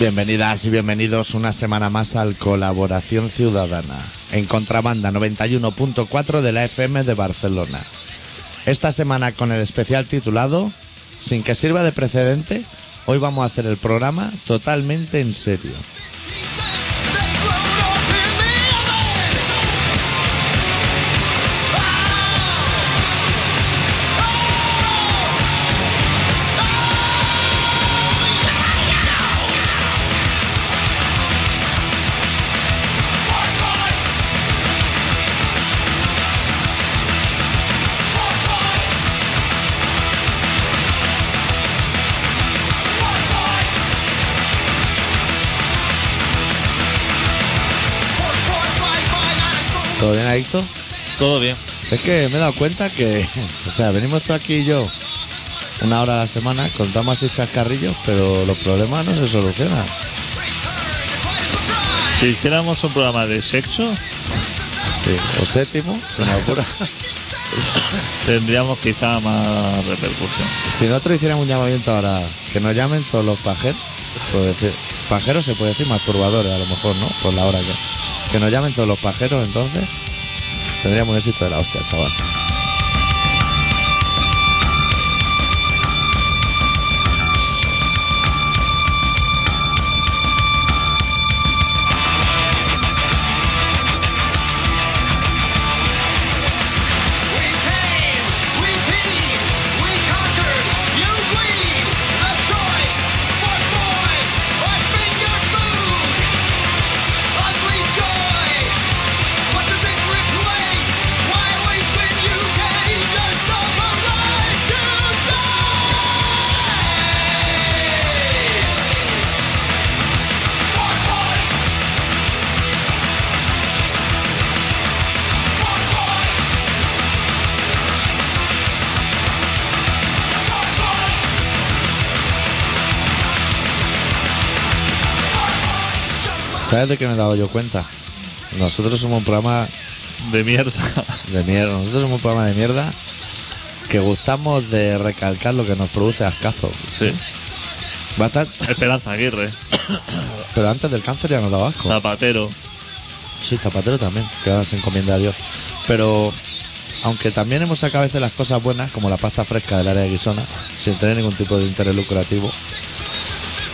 Bienvenidas y bienvenidos una semana más al Colaboración Ciudadana en Contrabanda 91.4 de la FM de Barcelona. Esta semana con el especial titulado Sin que sirva de precedente, hoy vamos a hacer el programa totalmente en serio. Todo bien. Es que me he dado cuenta que, o sea, venimos tú aquí y yo una hora a la semana, contamos así chascarrillos, pero los problemas no se solucionan. Si hiciéramos un programa de sexo, Sí, o séptimo, se me ocurre. tendríamos quizá más repercusión. Si nosotros hiciéramos un llamamiento ahora, que nos llamen todos los pajeros, decir, pajeros se puede decir masturbadores a lo mejor, ¿no? Por la hora que. Que nos llamen todos los pajeros, entonces tendríamos un éxito de la hostia, chaval. ¿Sabes de qué me he dado yo cuenta? Nosotros somos un programa De mierda. de mierda. Nosotros somos un programa de mierda que gustamos de recalcar lo que nos produce ascazo. Sí. Bastante, Esperanza Aguirre. pero antes del cáncer ya nos daba asco. Zapatero. Sí, Zapatero también, que ahora se encomienda a Dios. Pero, aunque también hemos sacado a veces las cosas buenas, como la pasta fresca del área de Guisona, sin tener ningún tipo de interés lucrativo,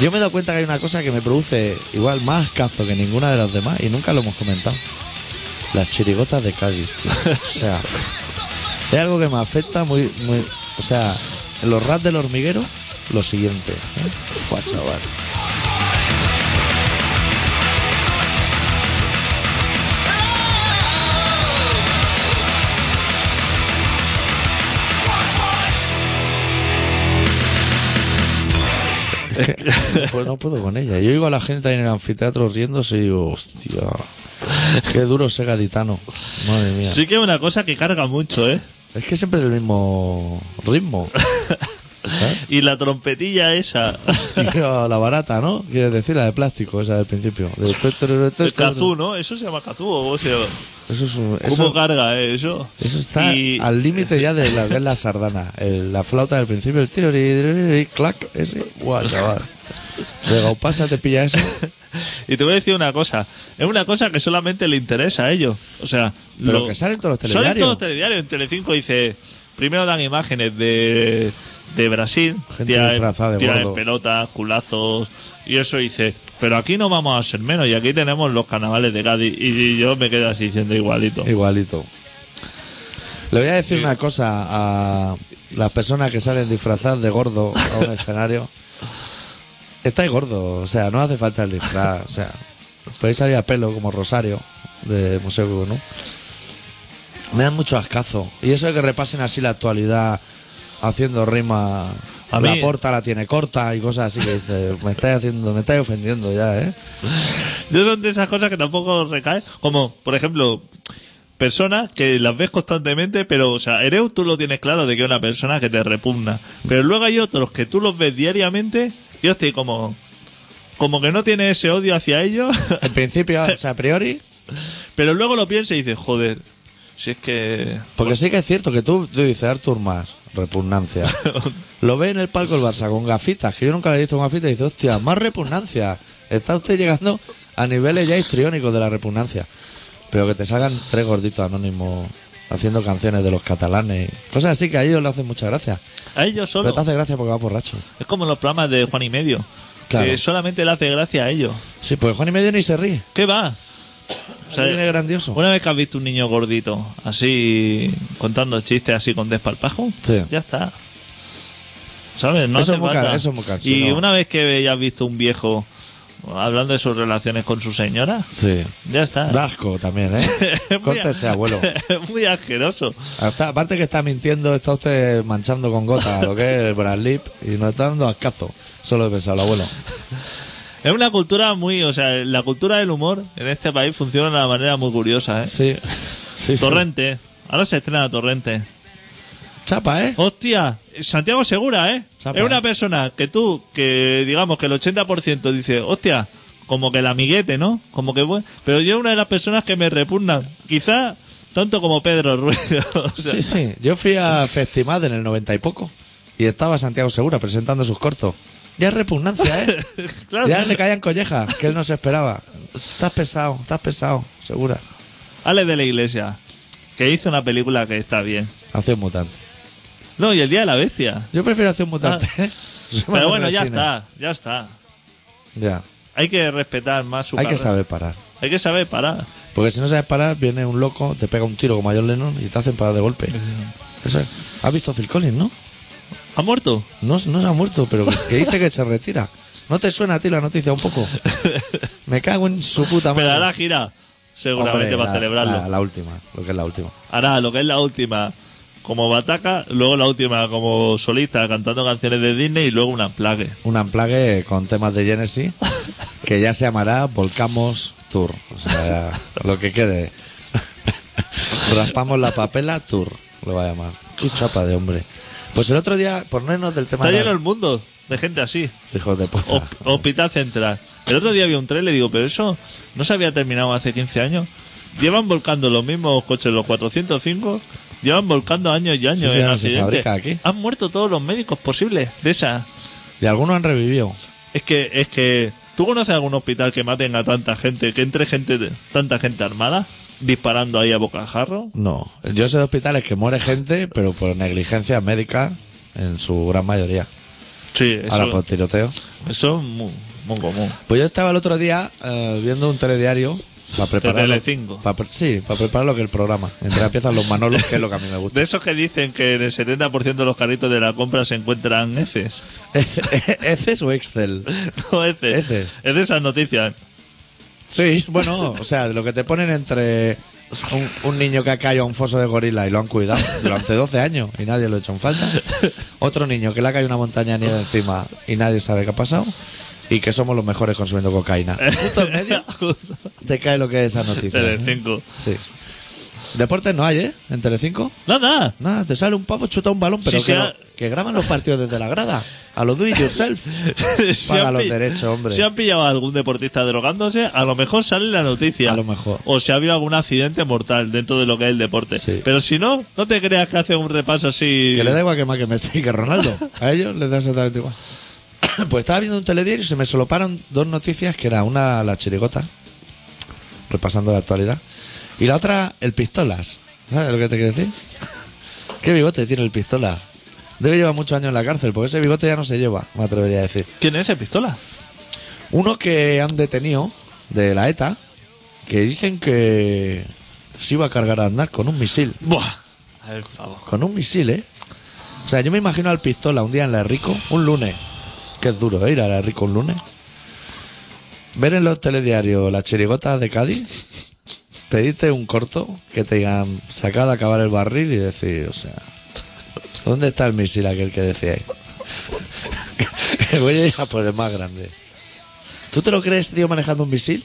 yo me he dado cuenta que hay una cosa que me produce igual más cazo que ninguna de las demás, y nunca lo hemos comentado. Las chirigotas de Cádiz, tío. O sea, es algo que me afecta muy, muy. O sea, en los rats del hormiguero, lo siguiente. ¿eh? Fua, chaval. Pues no puedo con ella. Yo oigo a la gente ahí en el anfiteatro riéndose y digo, hostia, qué duro ese gaditano. Madre mía. Sí que es una cosa que carga mucho, ¿eh? Es que siempre es el mismo ritmo. ¿sabes? Y la trompetilla esa. Tío, la barata, ¿no? Quieres decir, la de plástico, esa del principio. De El kazoo, ¿no? Eso se llama kazoo. ¿o cómo se llama? Eso, es un- ¿Cómo eso, carga eh, eso? eso está Y- al límite ya de la es la sardana. El- la flauta del principio, el tiro, y clac, ese. Guau, chaval. De Gaupasa te pilla eso. Y te voy a decir una cosa. Es una cosa que solamente le interesa a ellos. O sea, Pero que salen todos los Salen telediarios. todos los telediarios. En Telecinco dice... Primero dan imágenes de, de Brasil. Gente tiran- disfrazada de tiran en pelotas, culazos. Y eso dice... Pero aquí no vamos a ser menos. Y aquí tenemos los carnavales de Cádiz. Y yo me quedo así diciendo igualito. Igualito. Le voy a decir una cosa a las personas que salen disfrazadas de gordo a un escenario. Estáis gordo, o sea, no hace falta el disfraz, o sea, podéis salir a pelo como Rosario de Museo ¿no? Me dan mucho ascazo. Y eso de que repasen así la actualidad haciendo rima. A la mí- porta la tiene corta y cosas así que dices, me estáis haciendo, me estáis ofendiendo ya, ¿eh? Yo son de esas cosas que tampoco recaen. Como, por ejemplo, personas que las ves constantemente, pero, o sea, Ereu tú lo tienes claro de que es una persona que te repugna. Pero luego hay otros que tú los ves diariamente y estoy como, como que no tienes ese odio hacia ellos, En principio, o sea, a priori, pero luego lo piensas y dices, joder, Si es que. Porque sí que es cierto que tú, tú dices Artur más, repugnancia. Lo ve en el palco el Barça con gafitas, que yo nunca le he visto con gafitas y dice, hostia, más repugnancia. Está usted llegando a niveles ya histriónicos de la repugnancia. Pero que te salgan tres gorditos anónimos haciendo canciones de los catalanes. Cosas así que a ellos le hacen mucha gracia. A ellos solo. Pero te hace gracia porque va borracho. Es como los programas de Juan y Medio. Claro. Que solamente le hace gracia a ellos. Sí, pues Juan y medio ni se ríe. ¿Qué va? O sea, viene grandioso. Una vez que has visto un niño gordito, así, contando chistes así con desparpajo, Sí. ya está. ¿Sabes? No Eso es muy falta. ca- eso es muy cansino. Y una vez que hayas visto un viejo hablando de sus relaciones con su señora, Sí. ya está. Dasco también, ¿eh? Es muy- Córtese, abuelo. muy asqueroso. Hasta- aparte que está mintiendo, está usted manchando con gota lo que es el Bradlip y nos está dando ascazo. Solo he pensado, el abuelo. Es una cultura muy, o sea, la cultura del humor en este país funciona de una manera muy curiosa, ¿eh? Sí. Torrente. Ahora se estrena Torrente. Chapa, ¿eh? Hostia, Santiago Segura, ¿eh? Chapa, es una persona que tú, que digamos que el 80% dice, hostia, como que el amiguete, ¿no? Como que bueno. Pero yo una de las personas que me repugnan, quizá tanto como Pedro Ruiz. o sea, Sí, sí. Yo fui a Festimad en el 90 y poco y estaba Santiago Segura presentando sus cortos. Ya es repugnancia, ¿eh? claro. Ya le caían collejas, que él no se esperaba. Estás pesado, estás pesado, Segura. Ale de la Iglesia, que hizo una película que está bien. Acción mutante. No, y el Día de la Bestia. Yo prefiero mutante, ¿eh? Soy más Ah. Pero bueno, ya está, ya está. Ya. Hay que respetar más su Hay que saber parar. Hay que saber parar. Porque si no sabes parar, viene un loco, te pega un tiro como a John Lennon y te hacen parar de golpe. Eso es. ¿Has visto Phil Collins, no? ¿Ha muerto? No, no se ha muerto, pero que, que dice que se retira. ¿No te suena a ti la noticia un poco? Me cago en su puta madre. Pero hará gira, seguramente Hombre, para la- celebrarlo. La, la última, lo que es la última. Hará lo que es la última como bataca, luego la última como solista cantando canciones de Disney y luego una plague. Un amplague con temas de Genesis que ya se llamará Volcamos Tour. O sea, lo que quede. Raspamos la papela Tour, lo va a llamar. Qué chapa de hombre. Pues el otro día, ponernos del tema Está de lleno el mundo de gente así. hijos de puta. Hospital Central. El otro día vi un trailer y digo, pero eso no se había terminado hace 15 años. Llevan volcando los mismos coches, los 405, llevan volcando años y años Sí, sí, en no se accidentes. fabrica aquí. Han muerto todos los médicos posibles de esa. Y algunos han revivido. Es que, es que, ¿tú conoces algún hospital que maten a tanta gente, que entre gente, tanta gente armada, disparando ahí a bocajarro? No, yo sé de hospitales que muere gente, pero por negligencia médica en su gran mayoría. Sí, eso, Ahora por tiroteo. eso es muy, muy común. Pues yo estaba el otro día eh, viendo un telediario para preparar. Telecinco. sí, para preparar lo que es el programa. Entre empiezan los manolos, que es lo que a mí me gusta. De esos que dicen que en el 70% de los carritos de la compra se encuentran heces. ¿Heces o Excel? No, heces. Heces. Es de esas noticias. Sí, bueno, o sea, de lo que te ponen entre un, un niño que ha caído a un foso de gorila y lo han cuidado durante 12 años y nadie lo ha hecho en falta. Otro niño que le ha caído una montaña de nieve encima y nadie sabe qué ha pasado. Y que somos los mejores consumiendo cocaína. Justo en medio te cae lo que es esa noticia. ¿eh? Telecinco. Sí. Deportes no hay, ¿eh? En Telecinco. Nada. Nada, te sale un pavo, chuta un balón, pero Sí, que, que graban los partidos desde la grada. A lo do it yourself. Paga los derechos, hombre. Si han pillado a algún deportista drogándose, a lo mejor sale la noticia. A lo mejor. O si ha habido algún accidente mortal dentro de lo que es el deporte. Sí. Pero si no, no te creas que hace un repaso así. Que le da igual que más que Messi y que Ronaldo. A ellos les da exactamente igual. Pues estaba viendo un telediario y se me soloparon dos noticias, que era una la chirigota, repasando la actualidad, y la otra el pistolas. ¿Sabes lo que te quiero decir? ¿Qué bigote tiene el pistola? Debe llevar muchos años en la cárcel, porque ese bigote ya no se lleva, me atrevería a decir. ¿Quién es ese pistola? Uno que han detenido de la ETA, que dicen que se iba a cargar a andar con un misil. Buah. A ver, favor. Con un misil, ¿eh? O sea, yo me imagino al pistola un día en la Rico, un lunes, que es duro, ¿eh? Ir a la Rico un lunes. Ver en los telediarios las chirigotas de Cádiz, pedirte un corto que te digan sacad a acabar el barril y decir, o sea, ¿dónde está el misil aquel que decíais? que voy a ir a por el más grande. ¿Tú te lo crees, tío, manejando un misil?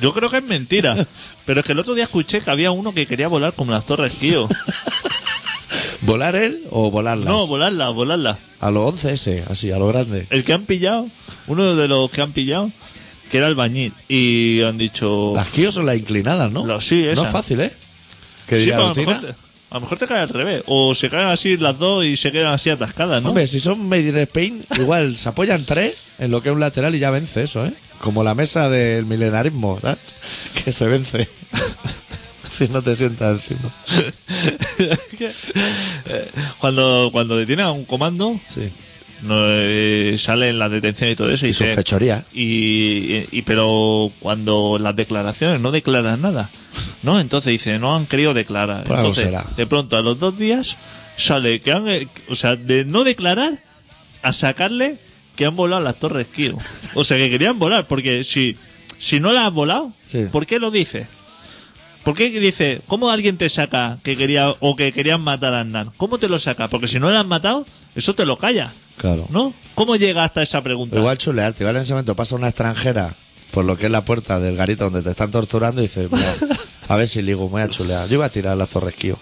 Yo creo que es mentira. Pero es que el otro día escuché que había uno que quería volar como las torres Kio. ¿Volar él o volarlas? No, volarla, volarla. a los 11 ese, así, a lo grande. El que han pillado, uno de los que han pillado, que era albañil. Y han dicho. Las Kio son las inclinadas, ¿no? Las- sí, No esa. es fácil, ¿eh? ¿Qué Sí, diría pero a, lo mejor te, a lo mejor te cae al revés. O se caen así las dos y se quedan así atascadas, ¿no? Hombre, si son made in Spain, igual se apoyan tres en lo que es un lateral y ya vence eso, ¿eh? Como la mesa del milenarismo, ¿sabes? Que se vence. si no te sientas encima. Eh, cuando, cuando detienen a un comando, Sí. no, eh, sale en la detención y todo eso. Y, Y sus se- fechorías. y, y- pero cuando las declaraciones no declaran nada, ¿no? Entonces dice, no han querido declarar. Pues Entonces, será. de pronto, a los dos días, sale que han, eh, o sea, de no declarar a sacarle que han volado las torres Kio. O sea, que querían volar, porque si, si no las has volado, Sí. ¿por qué lo dice? ¿Por qué dice, cómo alguien te saca que quería o que querían matar a Aznar? ¿Cómo te lo saca? Porque si no lo has matado, eso te lo calla, Claro. ¿no? ¿Cómo llega hasta esa pregunta? Igual chulearte, igual en ese momento pasa una extranjera por lo que es la puerta del garito donde te están torturando y dices, "Mira, a ver si ligo, me voy a chulear. Yo iba a tirar las torres Kio.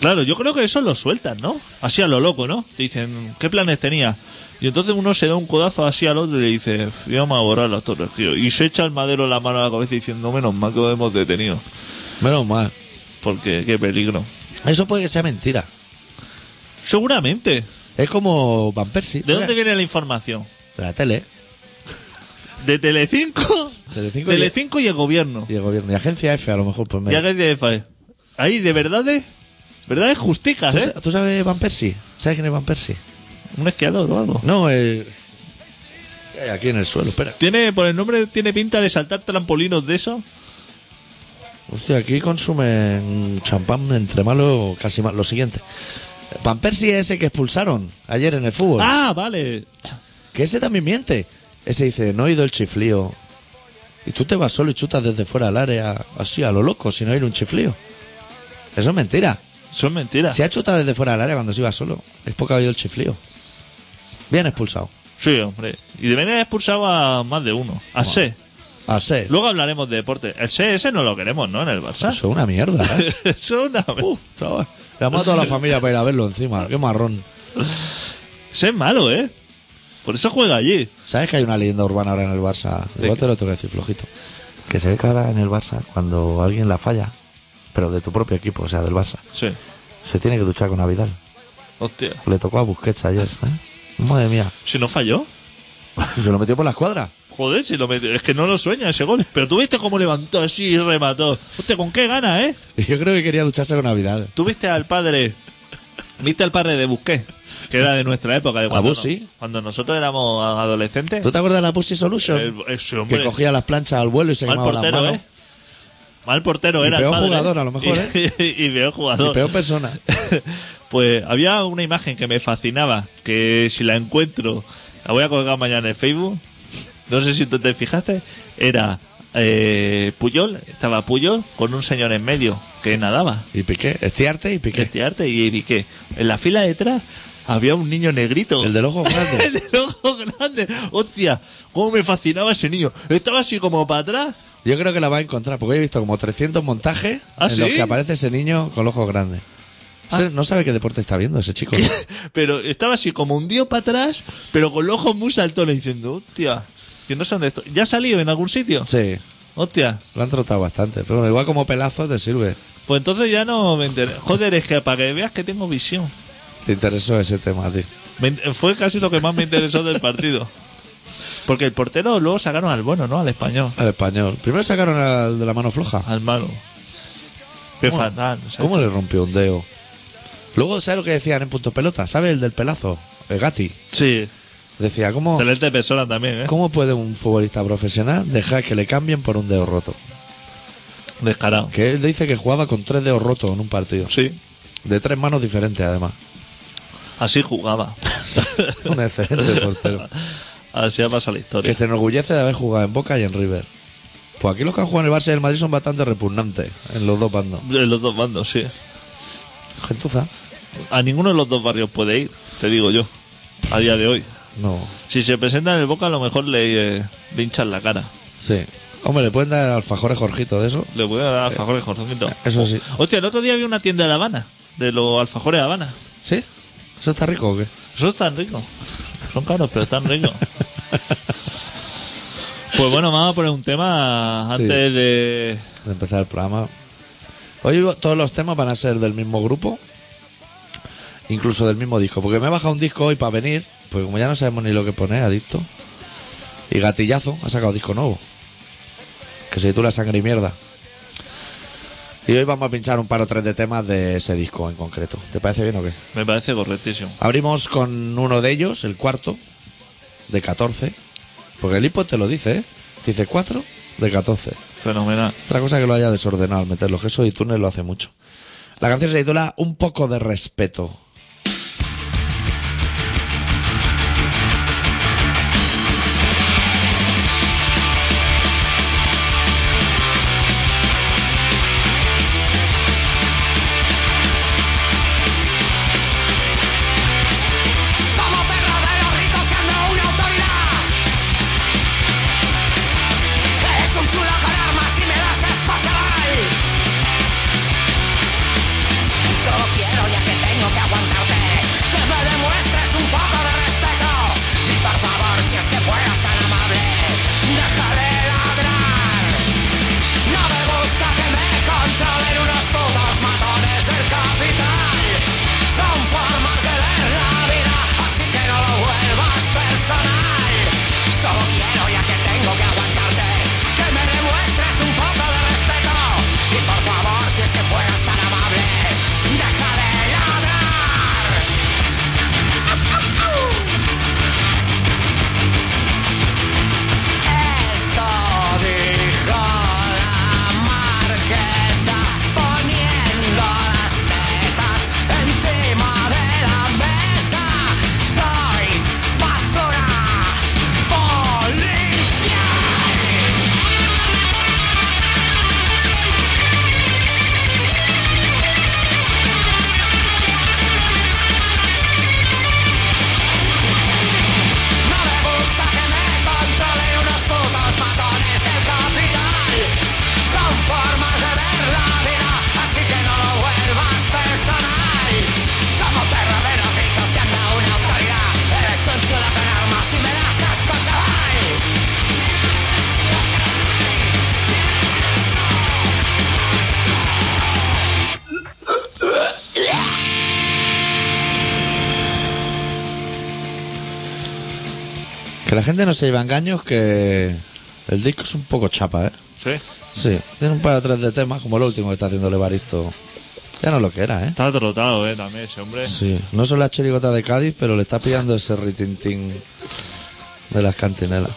Claro, yo creo que eso lo sueltan, ¿no? Así a lo loco, ¿no? Te dicen, ¿qué planes tenía? Y entonces uno se da un codazo así al otro y le dice, vamos a borrar las torres, tío. Y se echa el madero la mano a la cabeza diciendo, menos mal que lo hemos detenido. Menos mal. Porque qué peligro. Eso puede que sea mentira. Seguramente. Es como Van Persie. ¿De dónde viene la información? De la tele. ¿De Telecinco? Telecinco y- Telecinco y el gobierno. Y el gobierno. Y agencia F, a lo mejor, pues Y medio. haga de FAE. Ahí, de verdades, verdades justicas, ¿Tú, ¿eh? tú sabes Van Persie? ¿Sabes quién es Van Persie? Un esquiador o algo. No, eh... ¿qué hay Aquí en el suelo, espera. Tiene, por el nombre, tiene pinta de saltar trampolinos de eso. Hostia, aquí consumen champán entre malo, casi malo. Lo siguiente. Van Persie es ese que expulsaron ayer en el fútbol. Ah, vale. Que ese también miente. Ese dice, no he oído el chiflío. Y tú te vas solo y chutas desde fuera del área, así a lo loco, sin oír un chiflío. Eso es mentira. Eso es mentira. Si ha chutado desde fuera del área cuando se iba solo, es porque ha oído el chiflío. Bien expulsado. Sí, hombre. Y deben haber expulsado a más de uno. A C. A ser. Luego hablaremos de deporte. El C ese no lo queremos, ¿no? En el Barça. Eso es una mierda, ¿eh? Eso es una... Uh, chaval. Llamamos a toda la familia para ir a verlo encima. Qué marrón. Ese es malo, ¿eh? Por eso juega allí. ¿Sabes que hay una leyenda urbana ahora en el Barça? ¿De Igual te lo tengo que decir flojito. Que se ve que ahora en el Barça, cuando alguien la falla, pero de tu propio equipo, o sea, del Barça, Sí. se tiene que duchar con Avidal. Hostia. Le tocó a Busquets ayer, ¿eh? Madre mía. Si no falló. Se lo metió por la escuadra. Joder, si lo metió. Es que no lo sueña ese gol. Pero tú viste cómo levantó así y remató. Hostia, ¿con qué gana, eh? Yo creo que quería ducharse con Avidal. Tú viste al padre. ¿Viste al padre de Busquets? Que era de nuestra época. De cuando, Busi. no- cuando nosotros éramos adolescentes. ¿Tú te acuerdas de la Pussy Solution? El- ese hombre- que cogía las planchas al vuelo y se Mal quemaba las portero, manos. ¿eh? Mal portero Y era. el peor padre, jugador, ¿eh? a lo mejor, Y, y peor jugador. Y peor persona. Pues había una imagen que me fascinaba, que si la encuentro, la voy a colgar mañana en Facebook. No sé si tú te fijaste. Era eh, Puyol, estaba Puyol con un señor en medio que nadaba. Y Piqué. Estiarte y Piqué. Este arte y vi que en la fila de detrás había un niño negrito. El del ojo grande. El del ojo grande. Hostia, cómo me fascinaba ese niño. Estaba así como para atrás. Yo creo que la va a encontrar, porque he visto como 300 montajes ¿Ah, en sí? los que aparece ese niño con los ojos grandes. Ese- No sabe qué deporte está viendo ese chico. ¿no? Pero estaba así como un tío para atrás, pero con los ojos muy saltones diciendo, hostia, que no sé dónde estoy. ¿Ya ha salido en algún sitio? Sí, Hostia, lo han trotado bastante. Pero bueno, igual como pelazo te sirve. pues entonces ya no me enteré. Joder, es que para que veas que tengo visión. Te interesó ese tema. Me in- fue casi lo que más me interesó del partido. Porque el portero luego sacaron al bueno, ¿no? Al español. Al español. Primero sacaron al de la mano floja. Al malo. Qué ¿Cómo? fatal. se ha ¿Cómo hecho. le rompió un dedo? Luego, ¿sabes lo que decían en punto pelota? ¿Sabes el del pelazo? El Gatti. Sí. Decía, ¿cómo, Excelente persona también, ¿eh? ¿cómo puede un futbolista profesional dejar que le cambien por un dedo roto? Descarado. Que él dice que jugaba con tres dedos rotos en un partido. Sí. De tres manos diferentes, además. Así jugaba. Un excelente portero. Así ha pasado la historia. Que se enorgullece de haber jugado en Boca y en River. Pues aquí los que han jugado en el Barça y el Madrid son bastante repugnantes en los dos bandos. En los dos bandos, sí. Gentuza. A ninguno de los dos barrios puede ir, te digo yo. A día de hoy. No. Si se presenta en el Boca, a lo mejor le, eh, le hinchan la cara. Sí. Hombre, le pueden dar alfajores Jorgito de eso. Le a dar alfajores Jorgito. Eso sí. Hostia, el otro día había una tienda de La Habana, de los alfajores de Habana. ¿Sí? ¿Eso está rico o qué? Eso es tan rico. Son caros, pero están ricos. Pues bueno, vamos a poner un tema antes Sí. de. De empezar el programa. Hoy todos los temas van a ser del mismo grupo, incluso del mismo disco, porque me he bajado un disco hoy para venir, pues como ya no sabemos ni lo que poner, adicto. Y Gatillazo ha sacado disco nuevo, que se titula Sangre y Mierda. Y hoy vamos a pinchar un par o tres de temas de ese disco en concreto. ¿Te parece bien o qué? Me parece correctísimo. Abrimos con uno de ellos, el cuarto, de 14. Porque el hipo te lo dice, ¿eh? Te dice 4 de 14. Fenomenal. Otra cosa que lo haya desordenado al meterlo, que eso iTunes lo hace mucho. La canción se titula Un poco de respeto. Gente no se lleva engaños, que el disco es un poco chapa, ¿eh? Sí. Sí, tiene un par o tres de temas, como el último que está haciendo el Evaristo. Ya no lo que era, ¿eh? Está trotado, eh, también ese hombre. Sí, no son las chirigotas de Cádiz, pero le está pillando ese ritintín de las cantinelas.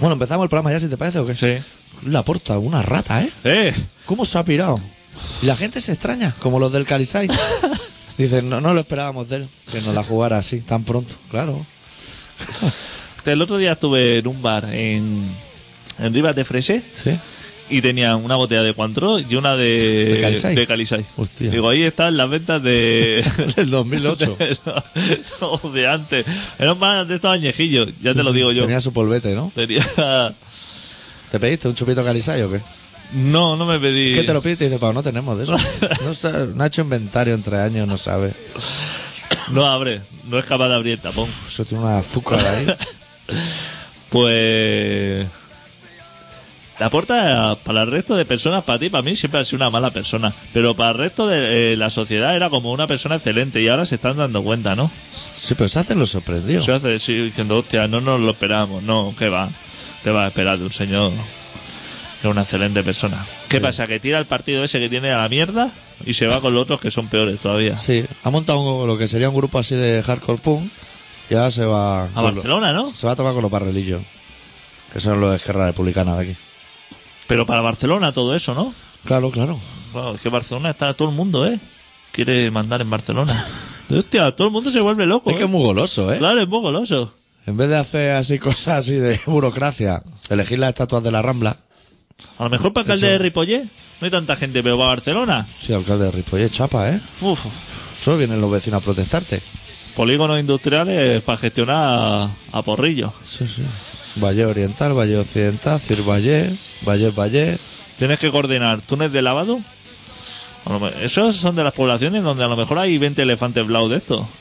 Bueno, empezamos el programa ya, si te parece o qué. Sí. La porta, una rata, ¿eh? Eh, ¿Cómo se ha pirado? Y la gente se extraña, como los del Calisay. Dicen, no, no lo esperábamos de él, que nos la jugara así, tan pronto. Claro. el otro día estuve en un bar en, en Rivas de Frese Sí. y tenía una botella de Cointreau y una de, ¿De Calisay? de Calisay. Hostia. Digo, ahí están las ventas de... Del 2008. no, de antes. Era un bar de estos añejillos, ya te lo digo yo. Tenía su polvete, ¿no? Tenía... ¿Te pediste un chupito Calisay o qué? No, no me pedí... ¿Qué te lo pides? Y te dice, Pau, no tenemos de eso. No, sabe- no ha hecho inventario entre años, no sabe. No abre, no es capaz de abrir el tapón. Eso tiene una azúcar ahí. Pues. La puerta para el resto de personas, para ti, para mí, siempre ha sido una mala persona. Pero para el resto de eh, la sociedad era como una persona excelente y ahora se están dando cuenta, ¿no? Sí, pero se hace lo sorprendió. Se hace sí, diciendo, hostia, no nos lo esperábamos. No, ¿qué va? Te va a esperar de un señor que es una excelente persona. ¿Qué Sí. pasa? Que tira el partido ese que tiene a la mierda y se va con los otros que son peores todavía. Sí, ha montado un- lo que sería un grupo así de hardcore punk y ahora se va... A lo- Barcelona, ¿no? Se va a tocar con los barrelillos. Que son los de Esquerra Republicana de aquí. Pero para Barcelona todo eso, ¿no? Claro, claro. Claro, es que Barcelona está todo el mundo, ¿eh? Quiere mandar en Barcelona. Hostia, todo el mundo se vuelve loco. Es que ¿eh? es muy goloso, ¿eh? Claro, es muy goloso. En vez de hacer así cosas así de burocracia, elegir las estatuas de la Rambla. A lo mejor para alcalde Eso. de Ripollet no hay tanta gente, pero para Barcelona, Sí, alcalde de Ripollet, chapa, ¿eh? uf, Solo vienen los vecinos a protestarte. Polígonos industriales para gestionar a, a porrillo. Sí, sí. Valle Oriental, Valle Occidental, Cir Valle, Valle Valle. Tienes que coordinar túneles de lavado. Esos son de las poblaciones donde a lo mejor hay 20 elefantes blau de estos.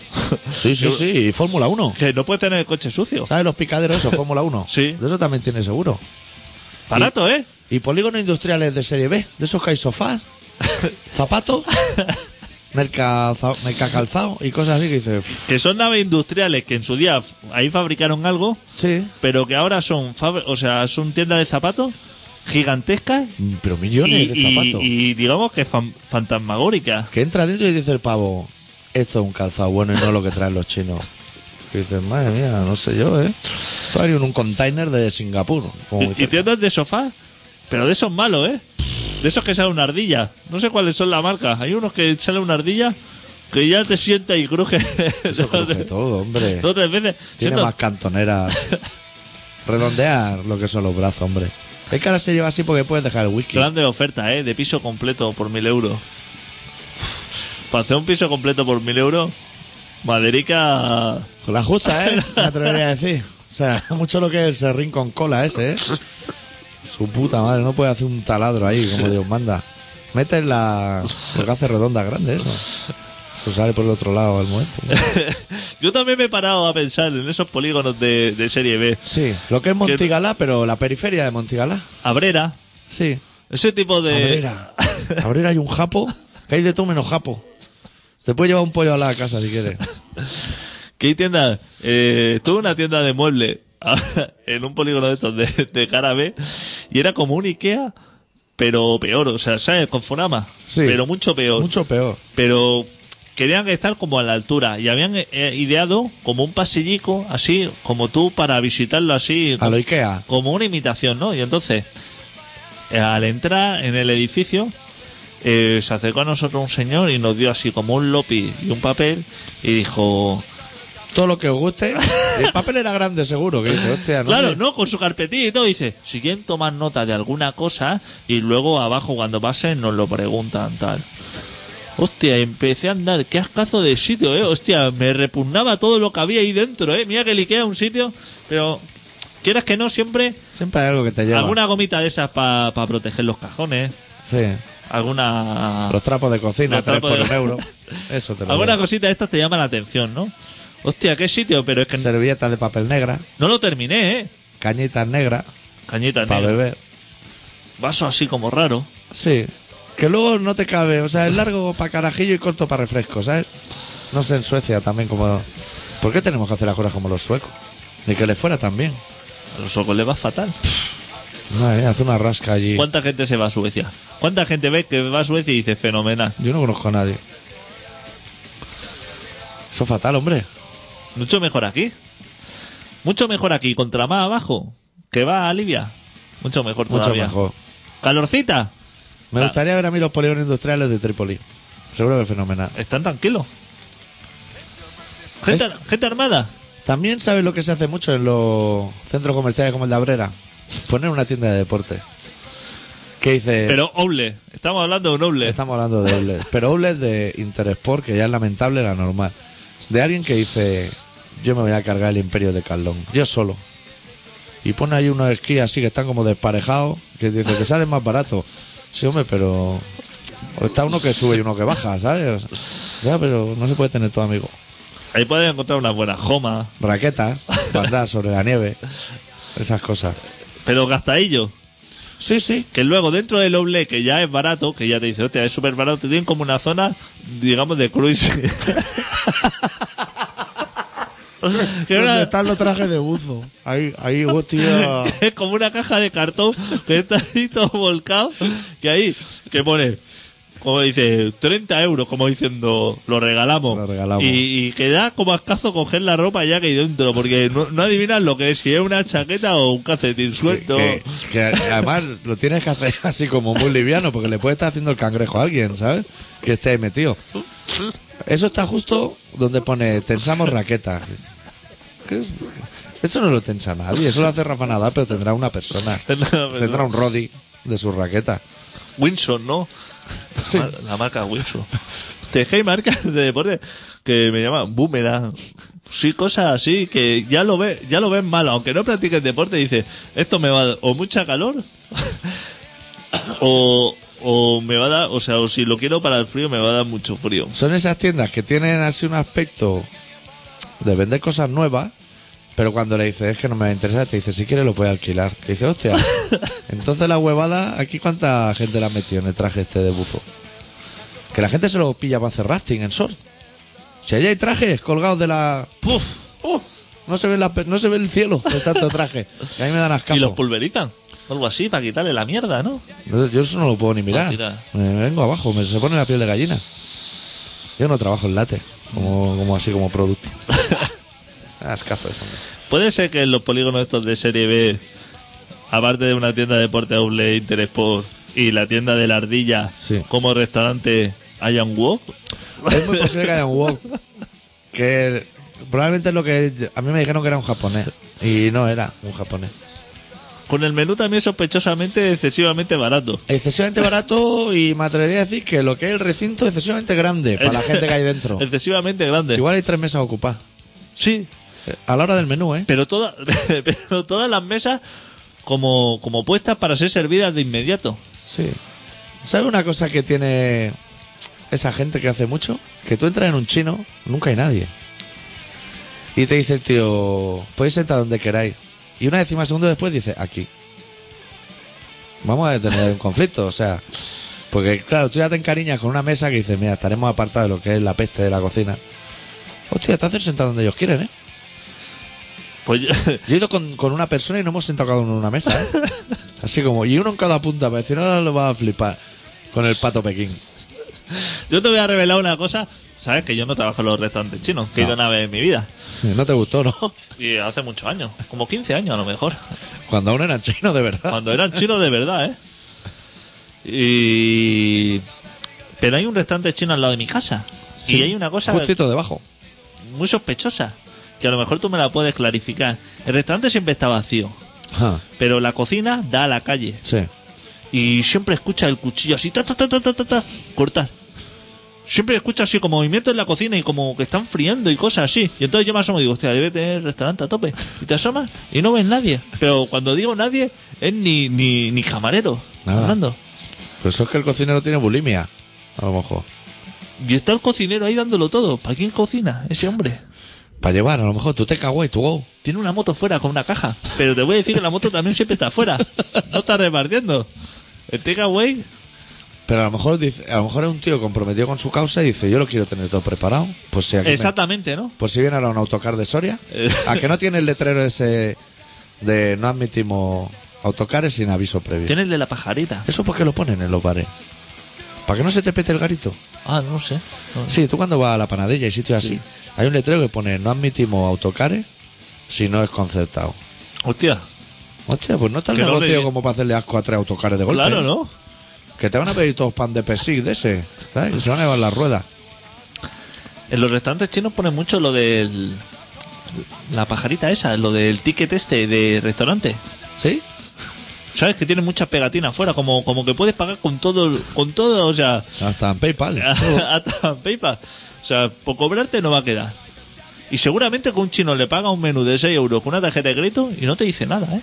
Sí, sí, sí. Y Fórmula 1. que no puedes tener el coche sucio. ¿Sabes los picaderos esos, Fórmula 1? Sí. De eso también tiene seguro. Barato, ¿eh? Y polígonos industriales de serie B, de esos que hay sofás, zapatos, merca, za- merca calzado y cosas así que dices, "Uf, Que son naves industriales que en su día ahí fabricaron algo, sí, pero que ahora son, o sea, son tiendas de zapatos gigantescas mm, pero y, millones de y- zapatos. y digamos que fan- fantasmagóricas. Que entra dentro y dice el pavo, esto es un calzado bueno y no lo que traen los chinos. Que dices, madre mía, no sé yo, ¿eh? Esto en un container de Singapur. Como Y, y tiendas de sofá, pero de esos malos, ¿eh? De esos que sale una ardilla. No sé cuáles son la marca. Hay unos que sale una ardilla que ya te sienta y cruje. Eso cruje todo, hombre. dos tres veces. Tiene más cantonera. Redondear lo que son los brazos, hombre. Es que ahora se lleva así porque puedes dejar el whisky. Grande oferta, ¿eh? De piso completo por mil euros. Para hacer un piso completo por mil euros, Maderica. Con la justa, ¿eh? Me atrevería a decir. O sea, mucho lo que es el serrín con cola ese, ¿eh? Su puta madre, no puede hacer un taladro ahí, como Dios manda. Mete la... lo que hace redonda grande, eso. Eso sale por el otro lado al momento. Yo también me he parado a pensar en esos polígonos de, de serie B. Sí, lo que es Montigalá, pero la periferia de Montigalá. Abrera, Sí. ese tipo de. Abrera. Abrera hay un japo, que hay de todo menos japo. Te puedes llevar un pollo a la casa si quieres. ¿Qué tienda? Eh, tuve una tienda de muebles en un polígono de estos de, de cara B y era como un Ikea, pero peor, o sea, ¿sabes? Con Fonama, Sí. pero mucho peor. Mucho peor. Pero querían estar como a la altura y habían eh, ideado como un pasillico, así, como tú, para visitarlo así, A lo Ikea. como una imitación, ¿no? Y entonces, eh, al entrar en el edificio, eh, se acercó a nosotros un señor y nos dio así como un lopi y un papel y dijo, Todo lo que os guste. El papel era grande, seguro. Que dice, hostia, no claro, no, con su todo, dice, si quieren tomar nota de alguna cosa y luego abajo cuando pasen nos lo preguntan, tal. Hostia, empecé a andar, qué ascazo de sitio, eh. Hostia, me repugnaba todo lo que había ahí dentro, eh. Mira que es un sitio, pero quieras que no, siempre Siempre hay algo que te lleva. alguna gomita de esas para proteger los cajones, Sí. alguna Los trapos de cocina, tres trapos por de- un euro. Eso te lo alguna digo. cosita de estas te llama la atención, ¿no? Hostia, qué sitio, pero es que Servilletas de papel negra, no lo terminé, eh. cañitas negras Cañita para negra. beber. Vaso así como raro. Sí. Que luego no te cabe. O sea, es largo para carajillo y corto para refresco, ¿sabes? No sé, en Suecia también como... ¿Por qué tenemos que hacer las cosas como los suecos? Ni que les fuera también. A los ojos le va fatal. Madre mía, hace una rasca allí. ¿Cuánta gente se va a Suecia? ¿Cuánta gente ve que va a Suecia y dice fenomenal? Yo no conozco a nadie. Eso es fatal, hombre. Mucho mejor aquí. Mucho mejor aquí, contra más abajo. Que va a Libia. Mucho mejor Mucho todavía. mejor. Calorcita. Me gustaría ver a mí los polígonos industriales de Trípoli. Seguro que es fenomenal. Están tranquilos. Gente, gente armada. También sabes lo que se hace mucho en los centros comerciales como el de Abrera. Poner una tienda de deporte. Que dice... Pero Oble. Estamos hablando de un Oble. Estamos hablando de Outlet. Pero Outlet de Intersport, que ya es lamentable la normal. De alguien que dice, yo me voy a cargar el imperio de Carlón. Yo solo. Y pone ahí unos esquís así que están como desparejados. Que dice, te sale más barato. Sí, hombre, pero... está uno que sube y uno que baja, ¿sabes? Ya, pero no se puede tener todo amigo. Ahí puedes encontrar una buena joma. Raquetas, andar sobre la nieve. Esas cosas. Pero gastadillo. Sí, sí. Que luego dentro del Oble, que ya es barato, que ya te dice, hostia, es súper barato, tienen como una zona, digamos, de cruise. que ¿Dónde era- están los trajes de buzo? Ahí, ahí, hostia. es como una caja de cartón que está ahí todo volcado, que ahí, que pone, como dice, 30 euros, como diciendo, lo regalamos. Lo regalamos. Y, y que da como ascazo coger la ropa ya que hay dentro, porque no, no adivinas lo que es, si es una chaqueta o un calcetín suelto. Que, que además lo tienes que hacer así como muy liviano, porque le puede estar haciendo el cangrejo a alguien, ¿sabes? Que esté ahí metido. Eso está justo donde pone tensamos raquetas. Eso no lo tensa nadie, eso lo hace Rafa Nadal, pero tendrá una persona. Tendrá un Roddy de su raqueta. Winson, ¿no? La, mar- la marca Winson. Te que hay marcas de deporte que me llaman boomerang. Sí, cosas así que ya lo ves, ya lo ves mal, aunque no practiques deporte, dices, esto me va a dar o mucha calor o, o me va a dar, o sea, o si lo quiero para el frío me va a dar mucho frío. Son esas tiendas que tienen así un aspecto de vender cosas nuevas, pero cuando le dices es que no me va a interesar, te dice si quieres lo puedes alquilar. Que dice, hostia, entonces la huevada, aquí cuánta gente la ha metido en el traje este de buzo. Que la gente se lo pilla para hacer rafting en short. Si allá hay trajes colgados de la. ¡Puf! ¡Oh! No se ve, la, no se ve el cielo de tanto traje. Que a mí me dan Y los pulverizan. Algo así, para quitarle la mierda, ¿no? Yo yo eso no lo puedo ni mirar. Me vengo abajo, me se pone la piel de gallina. Yo no trabajo en late, como, como así como producto. Hombre. Puede ser que en los polígonos estos de serie B, aparte de una tienda de deporte Outlet Interesport y la tienda de la ardilla, Sí. como restaurante haya un wok. Es muy posible que haya un wok. Que probablemente es lo que. A mí me dijeron que era un japonés. Y no era un japonés. Con el menú también sospechosamente excesivamente barato. Excesivamente barato y me atrevería a decir que lo que es el recinto es excesivamente grande para la gente que hay dentro. excesivamente grande. Igual hay tres mesas ocupadas. Sí, A la hora del menú, ¿eh? pero, toda, pero todas las mesas como, como puestas para ser servidas de inmediato. Sí. ¿Sabes una cosa que tiene esa gente que hace mucho? Que tú entras en un chino, nunca hay nadie. Y te dice el tío, podéis sentar donde queráis. Y una décima segundo después dice, aquí. Vamos a tener un conflicto, o sea. Porque claro, tú ya te encariñas con una mesa que dices, mira, estaremos apartados de lo que es la peste de la cocina. Hostia, te hacen sentar donde ellos quieren, ¿eh? Pues yo- Yo he ido con, con una persona y no hemos sentado cada uno en una mesa, ¿eh? Así como, y uno en cada punta, para decir, ahora lo va a flipar con el pato Pekín. yo te voy a revelar una cosa. Sabes que yo no trabajo en los restaurantes chinos, que he ido una vez en mi vida. No te gustó, ¿no? Y hace muchos años, como 15 años a lo mejor. Cuando aún eran chinos de verdad. Cuando eran chinos de verdad, ¿eh? Y... Pero hay un restaurante chino al lado de mi casa. Sí, Y hay una cosa Justito debajo. muy sospechosa, que a lo mejor tú me la puedes clarificar. El restaurante siempre está vacío, Ah, pero la cocina da a la calle. sí. Y siempre escucha el cuchillo así, ta, ta, ta, ta, ta, ta, ta, cortar. Siempre escucha así como movimientos en la cocina y como que están friendo y cosas así. Y entonces yo me asomo y digo, hostia, debe tener restaurante a tope. Y te asomas y no ves nadie. Pero cuando digo nadie, es ni, ni, ni camarero Nada. hablando. Pues eso es que el cocinero tiene bulimia. A lo mejor. Y está el cocinero ahí dándolo todo. ¿Para quién cocina ese hombre? Para llevar, a lo mejor tú te cago y tú go. Tiene una moto fuera con una caja. Pero te voy a decir que la moto también siempre está fuera. No está repartiendo. El takeaway Pero a lo mejor dice, a lo mejor es un tío comprometido con su causa y dice, yo lo quiero tener todo preparado. Pues si aquí me- Exactamente, ¿no? pues si viene ahora un autocar de Soria, Eh. a que no tiene el letrero ese de no admitimos autocares sin aviso previo. Tiene el de la pajarita. ¿Eso por qué lo ponen en los bares? ¿Para que no se te pete el garito? Ah, no sé. No. Sí, tú cuando vas a la panadilla y sitios así, hay un letrero que pone no admitimos autocares si no es concertado. Hostia, Hostia, pues no está el Que no negocio le- como para hacerle asco a tres autocares de golpe. claro, ¿no? Que te van a pedir todos pan de pesic de ese, ¿sabes? Que se van a llevar las ruedas. En los restaurantes chinos ponen mucho lo del. La pajarita esa, lo del ticket este de restaurante. ¿Sí? ¿Sabes? Que tiene muchas pegatinas afuera, como, como que puedes pagar con todo, con todo, o sea, Hasta en PayPal. hasta PayPal. O sea, por cobrarte no va a quedar. Y seguramente que un chino le paga un menú de 6 euros con una tarjeta de crédito y no te dice nada, ¿eh?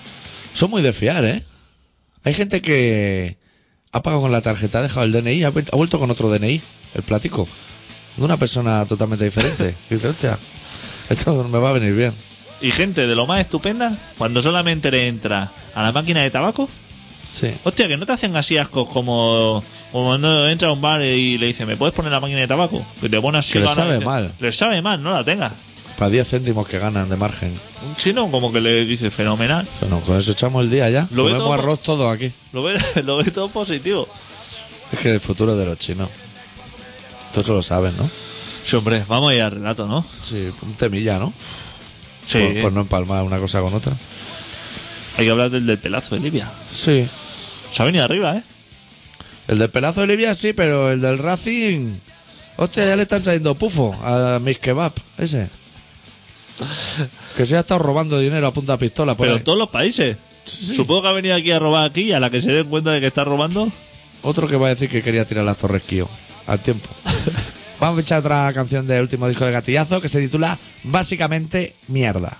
Son muy de fiar, ¿eh? Hay gente que ha pagado con la tarjeta, ha dejado el DNI, ha, vu- ha vuelto con otro DNI, el platico, de una persona totalmente diferente. Y dice, hostia, esto me va a venir bien. Y gente de lo más estupenda, cuando solamente le entra a la máquina de tabaco, Sí. hostia, que no te hacen así ascos como, como cuando entra a un bar y le dice, ¿me puedes poner la máquina de tabaco? Que te pone así. Que le sabe dice, mal. Le sabe mal, no la tenga. Para 10 céntimos que ganan de margen. Un chino como que le dice, fenomenal. Bueno, con eso echamos el día ya. Lo Comemos todo- arroz todo aquí. Lo ve, lo ve todo positivo. Es que el futuro de los chinos. Todos lo saben, ¿no? Sí, hombre, vamos a ir al relato, ¿no? Sí, un temilla, ¿no? Sí, Por, por no empalmar una cosa con otra. hay que hablar del, del pelazo de Libia. Sí. Se ha venido arriba, ¿eh? El del pelazo de Libia sí, pero el del Racing. Hostia, ya le están trayendo pufo a mis kebab, ese. Que se ha estado robando dinero a punta pistola. por Pero ahí. todos los países. sí. Supongo que ha venido aquí a robar aquí y a la que se den cuenta de que está robando. Otro que va a decir que quería tirar las torres Kio al tiempo. Vamos a echar otra canción del último disco de Gatillazo que se titula básicamente Mierda.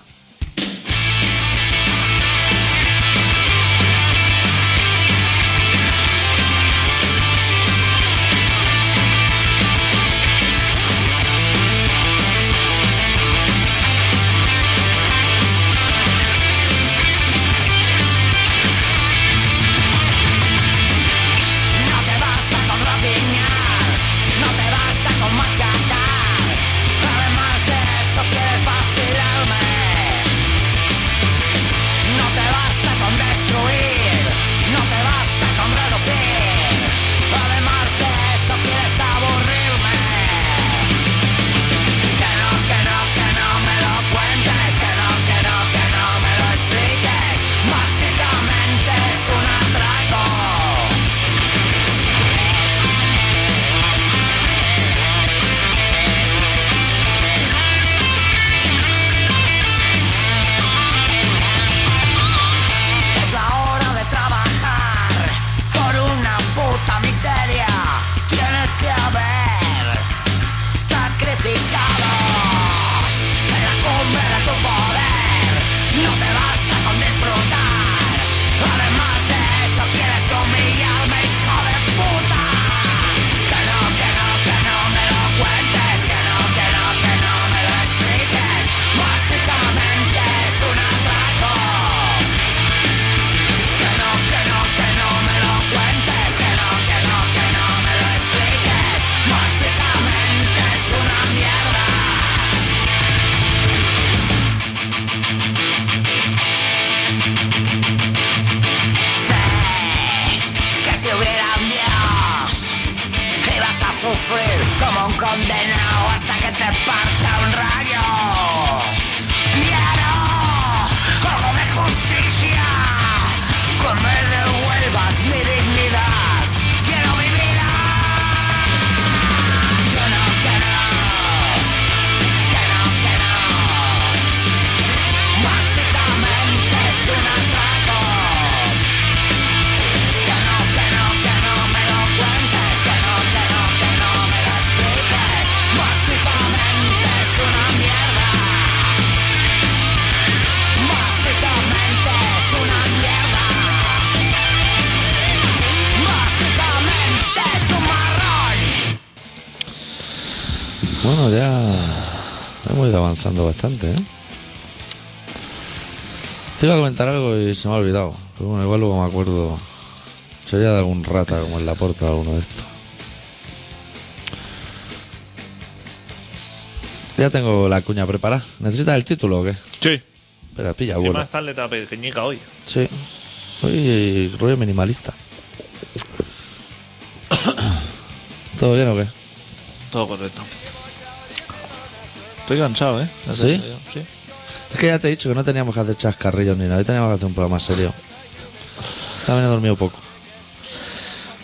Bastante, ¿eh? Te iba a comentar algo y se me ha olvidado. Pero bueno, igual luego me acuerdo. Sería de algún rata como en la porta o alguno de estos. Ya tengo la cuña preparada. ¿Necesitas el título o qué? Sí. Espera, pilla, vuelo. más está letra pequeñica hoy. Sí. Soy rollo minimalista. ¿Todo bien o qué? Todo correcto. Estoy cansado, ¿eh? Ya te ¿Sí? digo yo, Sí. Es que ya te he dicho que no teníamos que hacer chascarrillos ni nada. Hoy teníamos que hacer un programa serio. También he dormido poco.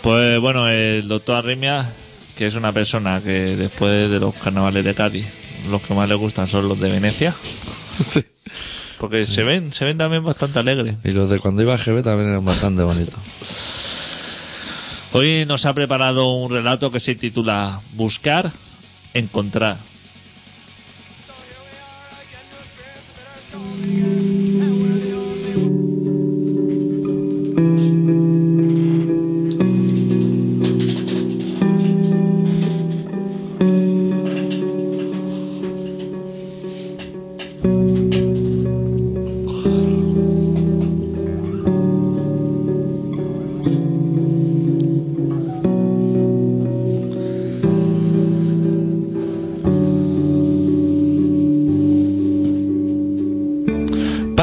Pues bueno, el doctor Arrimia, que es una persona que después de los carnavales de Cádiz, los que más le gustan son los de Venecia, Sí. porque se ven, se ven también bastante alegres. Y los de cuando iba a GB también eran bastante bonitos. Hoy nos ha preparado un relato que se titula Buscar, encontrar.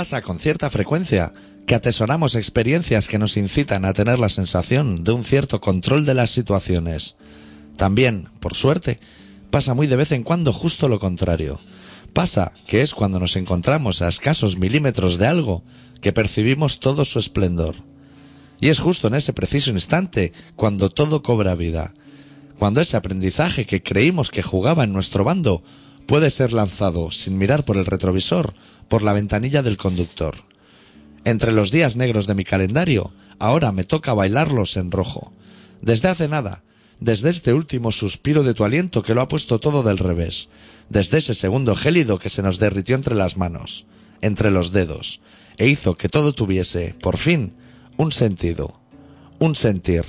Pasa con cierta frecuencia que atesoramos experiencias que nos incitan a tener la sensación de un cierto control de las situaciones. También, por suerte, pasa muy de vez en cuando justo lo contrario. Pasa que es cuando nos encontramos a escasos milímetros de algo que percibimos todo su esplendor. Y es justo en ese preciso instante cuando todo cobra vida. Cuando ese aprendizaje que creímos que jugaba en nuestro bando puede ser lanzado, sin mirar por el retrovisor, por la ventanilla del conductor. Entre los días negros de mi calendario, ahora me toca bailarlos en rojo. Desde hace nada, desde este último suspiro de tu aliento que lo ha puesto todo del revés, desde ese segundo gélido que se nos derritió entre las manos, entre los dedos, e hizo que todo tuviese, por fin, un sentido, un sentir.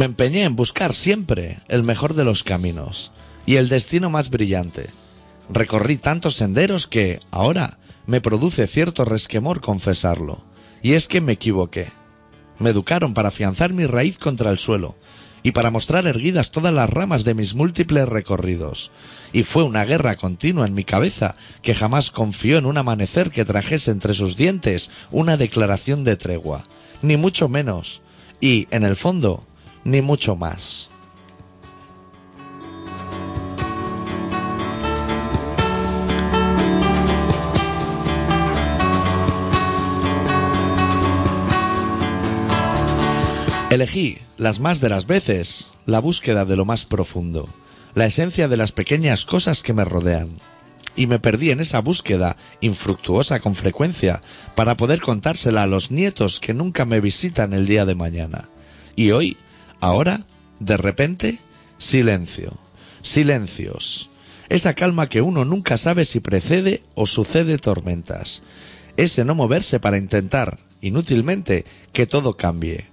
Me empeñé en buscar siempre el mejor de los caminos y el destino más brillante. Recorrí tantos senderos que, ahora, me produce cierto resquemor confesarlo. Y es que me equivoqué. Me educaron para afianzar mi raíz contra el suelo y para mostrar erguidas todas las ramas de mis múltiples recorridos. Y fue una guerra continua en mi cabeza que jamás confió en un amanecer que trajese entre sus dientes una declaración de tregua, ni mucho menos, y, en el fondo, ni mucho más. Elegí, las más de las veces, la búsqueda de lo más profundo, la esencia de las pequeñas cosas que me rodean. Y me perdí en esa búsqueda, infructuosa con frecuencia, para poder contársela a los nietos que nunca me visitan el día de mañana. Y hoy, ahora, de repente, silencio. Silencios. Esa calma que uno nunca sabe si precede o sucede tormentas. Ese no moverse para intentar, inútilmente, que todo cambie.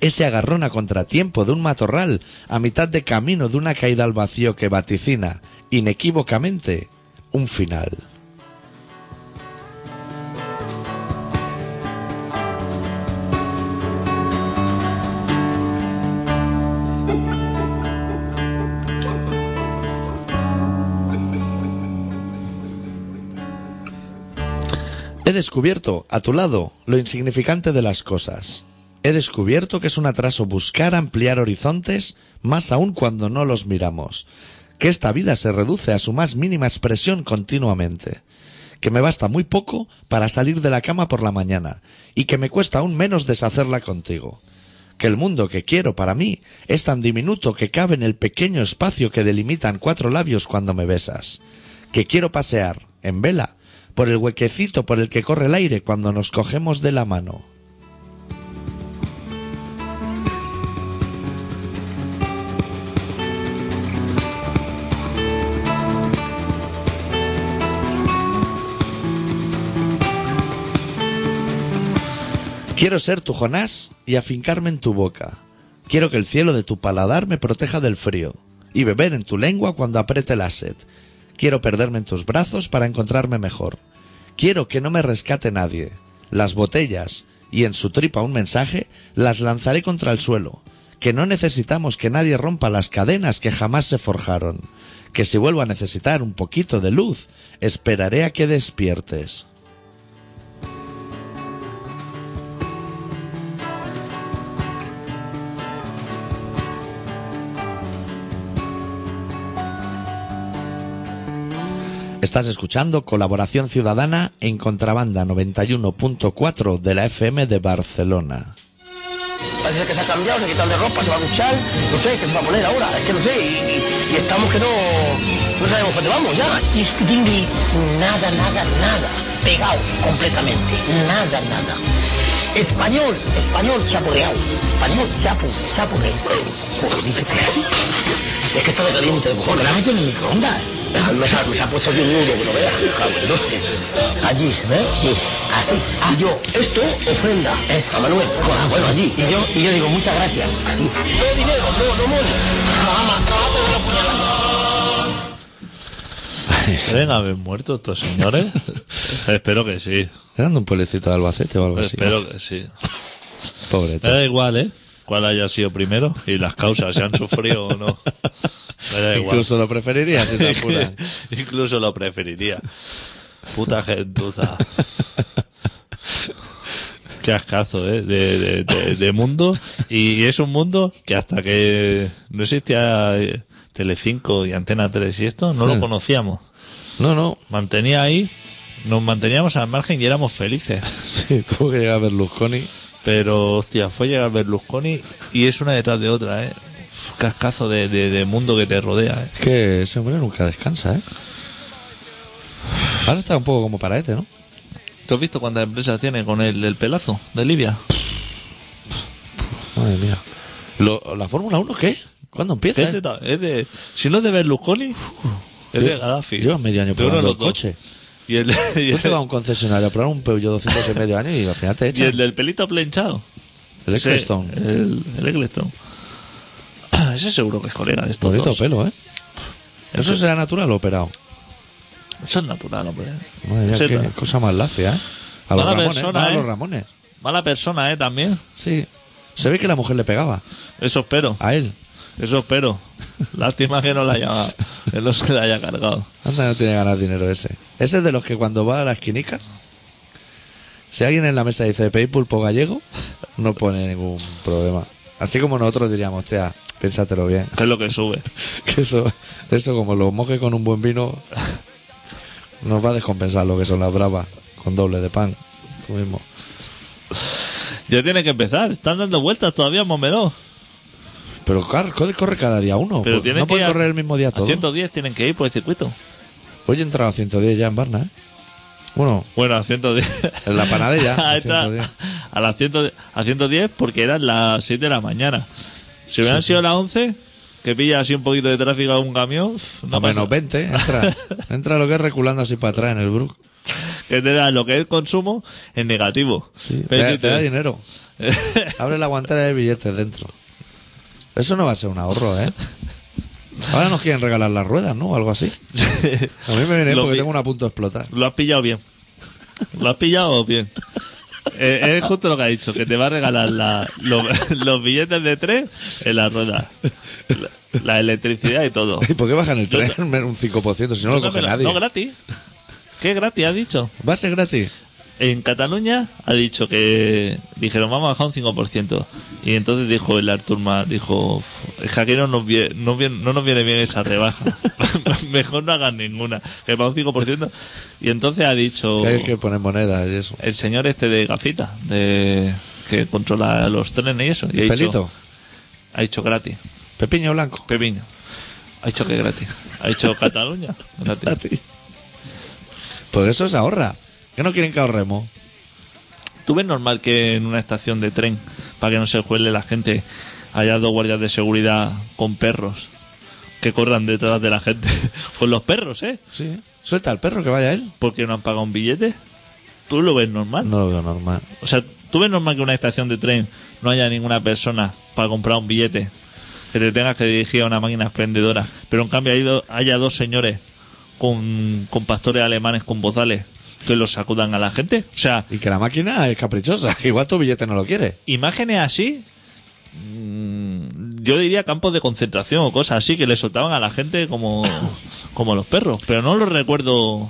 Ese agarrón a contratiempo de un matorral a mitad de camino de una caída al vacío que vaticina, inequívocamente, un final. Descubierto, a tu lado, lo insignificante de las cosas. He descubierto que es un atraso buscar ampliar horizontes, más aún cuando no los miramos. Que esta vida se reduce a su más mínima expresión continuamente. Que me basta muy poco para salir de la cama por la mañana, y que me cuesta aún menos deshacerla contigo. Que el mundo que quiero para mí es tan diminuto que cabe en el pequeño espacio que delimitan cuatro labios cuando me besas. Que quiero pasear, en vela, por el huequecito por el que corre el aire cuando nos cogemos de la mano. Quiero ser tu Jonás y afincarme en tu boca. Quiero que el cielo de tu paladar me proteja del frío y beber en tu lengua cuando apriete la sed. Quiero perderme en tus brazos para encontrarme mejor. Quiero que no me rescate nadie. Las botellas y en su tripa un mensaje las lanzaré contra el suelo. Que no necesitamos que nadie rompa las cadenas que jamás se forjaron. Que si vuelvo a necesitar un poquito de luz, esperaré a que despiertes. Estás escuchando Colaboración Ciudadana en Contrabanda 91.4 de la FM de Barcelona. Parece que se ha cambiado, se ha quitado de ropa, se va a duchar, no sé, qué se va a poner ahora, es que no sé, y, y- y estamos que no, no sabemos dónde vamos ya. Discutir nada, nada, nada, pegado completamente, nada, nada. Español, español chaporeado, español. Joder, dice que, es que está de caliente, joder, la metido en el microondas. Me se, ha- me se ha puesto aquí un nudo, que no veas, cabrón, ¿no? Allí, ¿ves? Sí, así. Y yo, esto ofrenda, es a Manuel. Bueno, bueno, allí. Y yo, y yo digo, muchas gracias. Así. No dinero, no, no money. Jamás, jamás lo. ¿Deben haber muerto estos señores? Espero que sí. ¿Eran de un pueblecito de Albacete o algo así? Espero que sí. Pobre. Me da igual, ¿eh? Cuál haya sido primero y las causas, si han sufrido o no. Igual. Incluso lo preferiría si te apuran. Incluso lo preferiría. Puta gentuza. Qué ascazo, ¿eh? De, de, de- de mundo. Y es un mundo que hasta que no existía eh, Telecinco y Antena 3 y esto, no lo Hmm. conocíamos. No, no. Mantenía ahí, nos manteníamos al margen y éramos felices. Sí, tuvo que llegar Berlusconi. Pero, hostia, fue llegar Berlusconi y es una detrás de otra, ¿eh? Cascazo de, de, de mundo que te rodea, ¿eh? Es que ese hombre nunca descansa, ¿eh? Ahora está un poco como para este, ¿no? ¿Tú has visto cuántas empresas tiene con el, el pelazo de Libia? Madre mía. Lo- ¿La Fórmula 1 qué? ¿Cuándo empieza? Es de, ta- es de- si no es de Berlusconi, es de Gaddafi. Llevas medio año probando los el coche. Y el, y, Tú te vas a un concesionario a probar un Peugeot 200 en medio año y al final te y echan el del pelito planchado. el Ecclestone. El, el Ecclestone. Ese seguro que es colega de estos Bonito dos. pelo, ¿eh? ¿Eso será natural o operado? Eso es natural, hombre. Madre mía, Ese qué ta- cosa más lacia, ¿eh? A los Mala Ramones, persona, a ¿eh? los Ramones. Mala persona, ¿eh? También. Sí. Se ve que la mujer le pegaba Eso espero. a él. Eso espero. Lástima que no la haya, que no se la haya cargado. Anda, no tiene ganas de dinero ese. Ese es de los que cuando va a la esquinica, si alguien en la mesa dice pedí pulpo gallego, no pone ningún problema. Así como nosotros diríamos, hostia, piénsatelo bien. Que es lo que sube. Que eso, eso como lo moje con un buen vino, nos va a descompensar lo que son las bravas, con doble de pan. Tú mismo. Ya tiene que empezar. Están dando vueltas todavía, Momedó. Pero corre, corre cada día uno. Pero pues, tienen no que pueden correr el mismo día A todo. 110 tienen que ir por el circuito. Hoy he entrado a 110 ya en Barna, ¿eh? Bueno, Bueno, a 110. En la panadería, a Ahí está. 110. A las 110, a 110 porque eran las 7 de la mañana. Si hubieran sido las 11, que pilla así un poquito de tráfico a un camión, no a menos pasa. 20, entra. entra lo que es reculando así para atrás en el Brook. Que te da lo que es consumo en negativo. Sí, Pero te, da dinero. Abre la guantera de billetes dentro. Eso no va a ser un ahorro, ¿eh? Ahora nos quieren regalar las ruedas, ¿no? O algo así. A mí me viene Lo porque pi- tengo una a punto de explotar. Lo has pillado bien. Lo has pillado bien. Eh, es justo lo que ha dicho, que te va a regalar la- lo- los billetes de tren en la rueda. La, la electricidad y todo. ¿Y por qué bajan el Yo tren un 5%? Si no lo coge nadie. No, gratis. ¿Qué gratis has dicho? ¿Va a ser gratis? En Cataluña ha dicho que dijeron vamos a bajar un 5%. Y entonces dijo el Artur Mas, dijo, "Uf, es que aquí no nos, vie- no, nos viene bien esa rebaja. Mejor no hagan ninguna. Que para un 5%. Y entonces ha dicho Que hay que poner monedas y eso. el señor este de gafita, de que controla los trenes y eso. Y ha dicho, Pelito, ha dicho gratis. pepiño blanco. Pepiño. Ha dicho que gratis. Ha dicho Cataluña. Gratis. Pues eso se ahorra. ¿Qué no quieren que ahorremos? ¿Tú ves normal que en una estación de tren, para que no se juele la gente, haya dos guardias de seguridad con perros que corran detrás de la gente? con los perros, ¿eh? Sí. Suelta al perro que vaya él. Porque no han pagado un billete. ¿Tú lo ves normal? No lo veo normal. O sea, ¿tú ves normal que en una estación de tren no haya ninguna persona para comprar un billete? Que te tengas que dirigir a una máquina expendedora. Pero en cambio haya dos señores con, con pastores alemanes con bozales que los sacudan a la gente. O sea, Y que la máquina es caprichosa. que Igual tu billete no lo quiere. imágenes así, mm, yo diría campos de concentración o cosas así que le soltaban a la gente como, como los perros. Pero no lo recuerdo.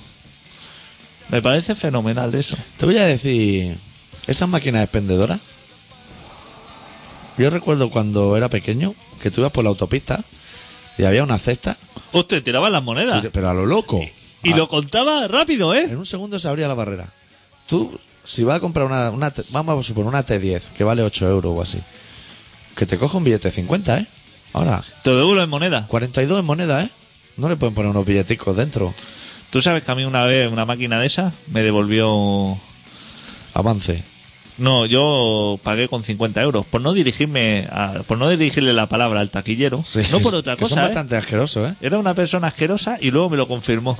Me parece fenomenal eso. Te voy a decir, esas máquinas expendedoras. Yo recuerdo cuando era pequeño que tú ibas por la autopista y había una cesta, Hostia, tiraban las monedas. pero a lo loco. Y lo contaba rápido, ¿eh? En un segundo se abría la barrera. Tú, si vas a comprar una, una vamos a suponer una T10 que vale 8 euros o así, que te coja un billete de 50, ¿eh? Ahora, Te lo devuelvo en moneda. 42 en moneda, ¿eh? No le pueden poner unos billeticos dentro. Tú sabes que a mí una vez una máquina de esa me devolvió... Avance. No, yo pagué con 50 euros por no dirigirme, a- por no dirigirle la palabra al taquillero. Sí, no por otra cosa, ¿eh? bastante asquerosos, ¿eh? Era una persona asquerosa y luego me lo confirmó.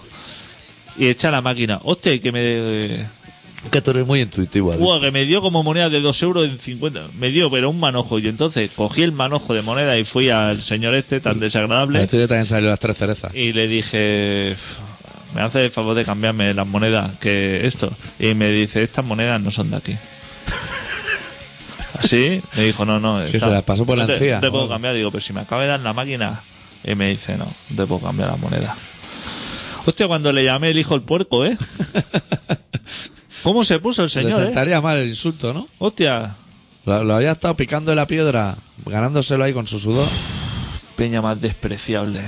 Y echa la máquina. Hostia, que me... Que tú eres muy intuitivo. Buah, que me dio como moneda de 2 euros en 50. Me dio, pero un manojo. Y entonces cogí el manojo de moneda y fui al señor este tan A desagradable. decir que también salió las tres cerezas. Y le dije, me hace el favor de cambiarme las monedas que esto. Y me dice, estas monedas no son de aquí. Así, me dijo, no, no. Que se las pasó por la no te, encía. no te puedo cambiar. Digo, pero si me acaba de dar la máquina. Y me dice, no, no te puedo cambiar la moneda. Hostia, cuando le llamé el hijo el puerco, ¿eh? ¿Cómo se puso el Le señor, eh? sentaría mal el insulto, ¿no? Hostia, Lo, lo había estado picando de la piedra, ganándoselo ahí con su sudor. peña más despreciable.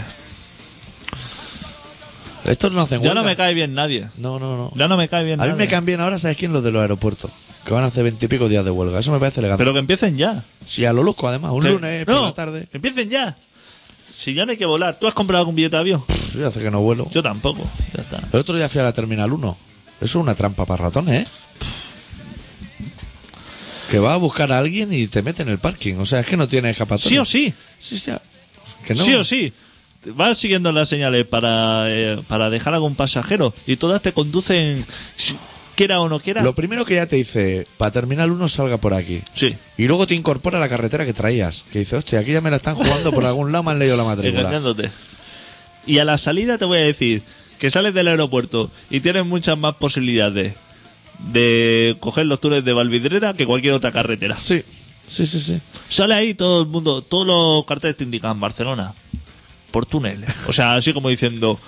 Estos no hacen Ya no huelga. me cae bien nadie. No, no, no. Ya no me cae bien A mí nadie. me caen bien ahora, ¿sabes quién? Los de los aeropuertos. Que van a hacer veintipico días de huelga. Eso me parece elegante. Pero que empiecen ya. Sí, a lo loco, además. Un Que- lunes por la tarde. que empiecen ya. Si ya no hay que volar. ¿Tú has comprado algún billete de avión? Yo hace que no vuelo. Yo tampoco. Ya está. El otro día fui a la Terminal 1. Eso es una trampa para ratones, ¿eh? Que va a buscar a alguien y te mete en el parking. O sea, es que no tiene escapatoria. Sí o sí. Sí, sí. Que no. Sí o sí. Vas siguiendo las señales para, eh, para dejar algún pasajero y todas te conducen, quiera o no quiera. Lo primero que ya te dice, para Terminal 1 salga por aquí. Sí. Y luego te incorpora a la carretera que traías. Que dice, hostia, aquí ya me la están jugando por algún lado, me han leído la matrícula. engañándote. Y a la salida te voy a decir que sales del aeropuerto y tienes muchas más posibilidades de coger los túneles de Valvidrera que cualquier otra carretera. Sí, sí, sí, sí. Sale ahí todo el mundo, todos los carteles te indican Barcelona por túneles. O sea, así como diciendo,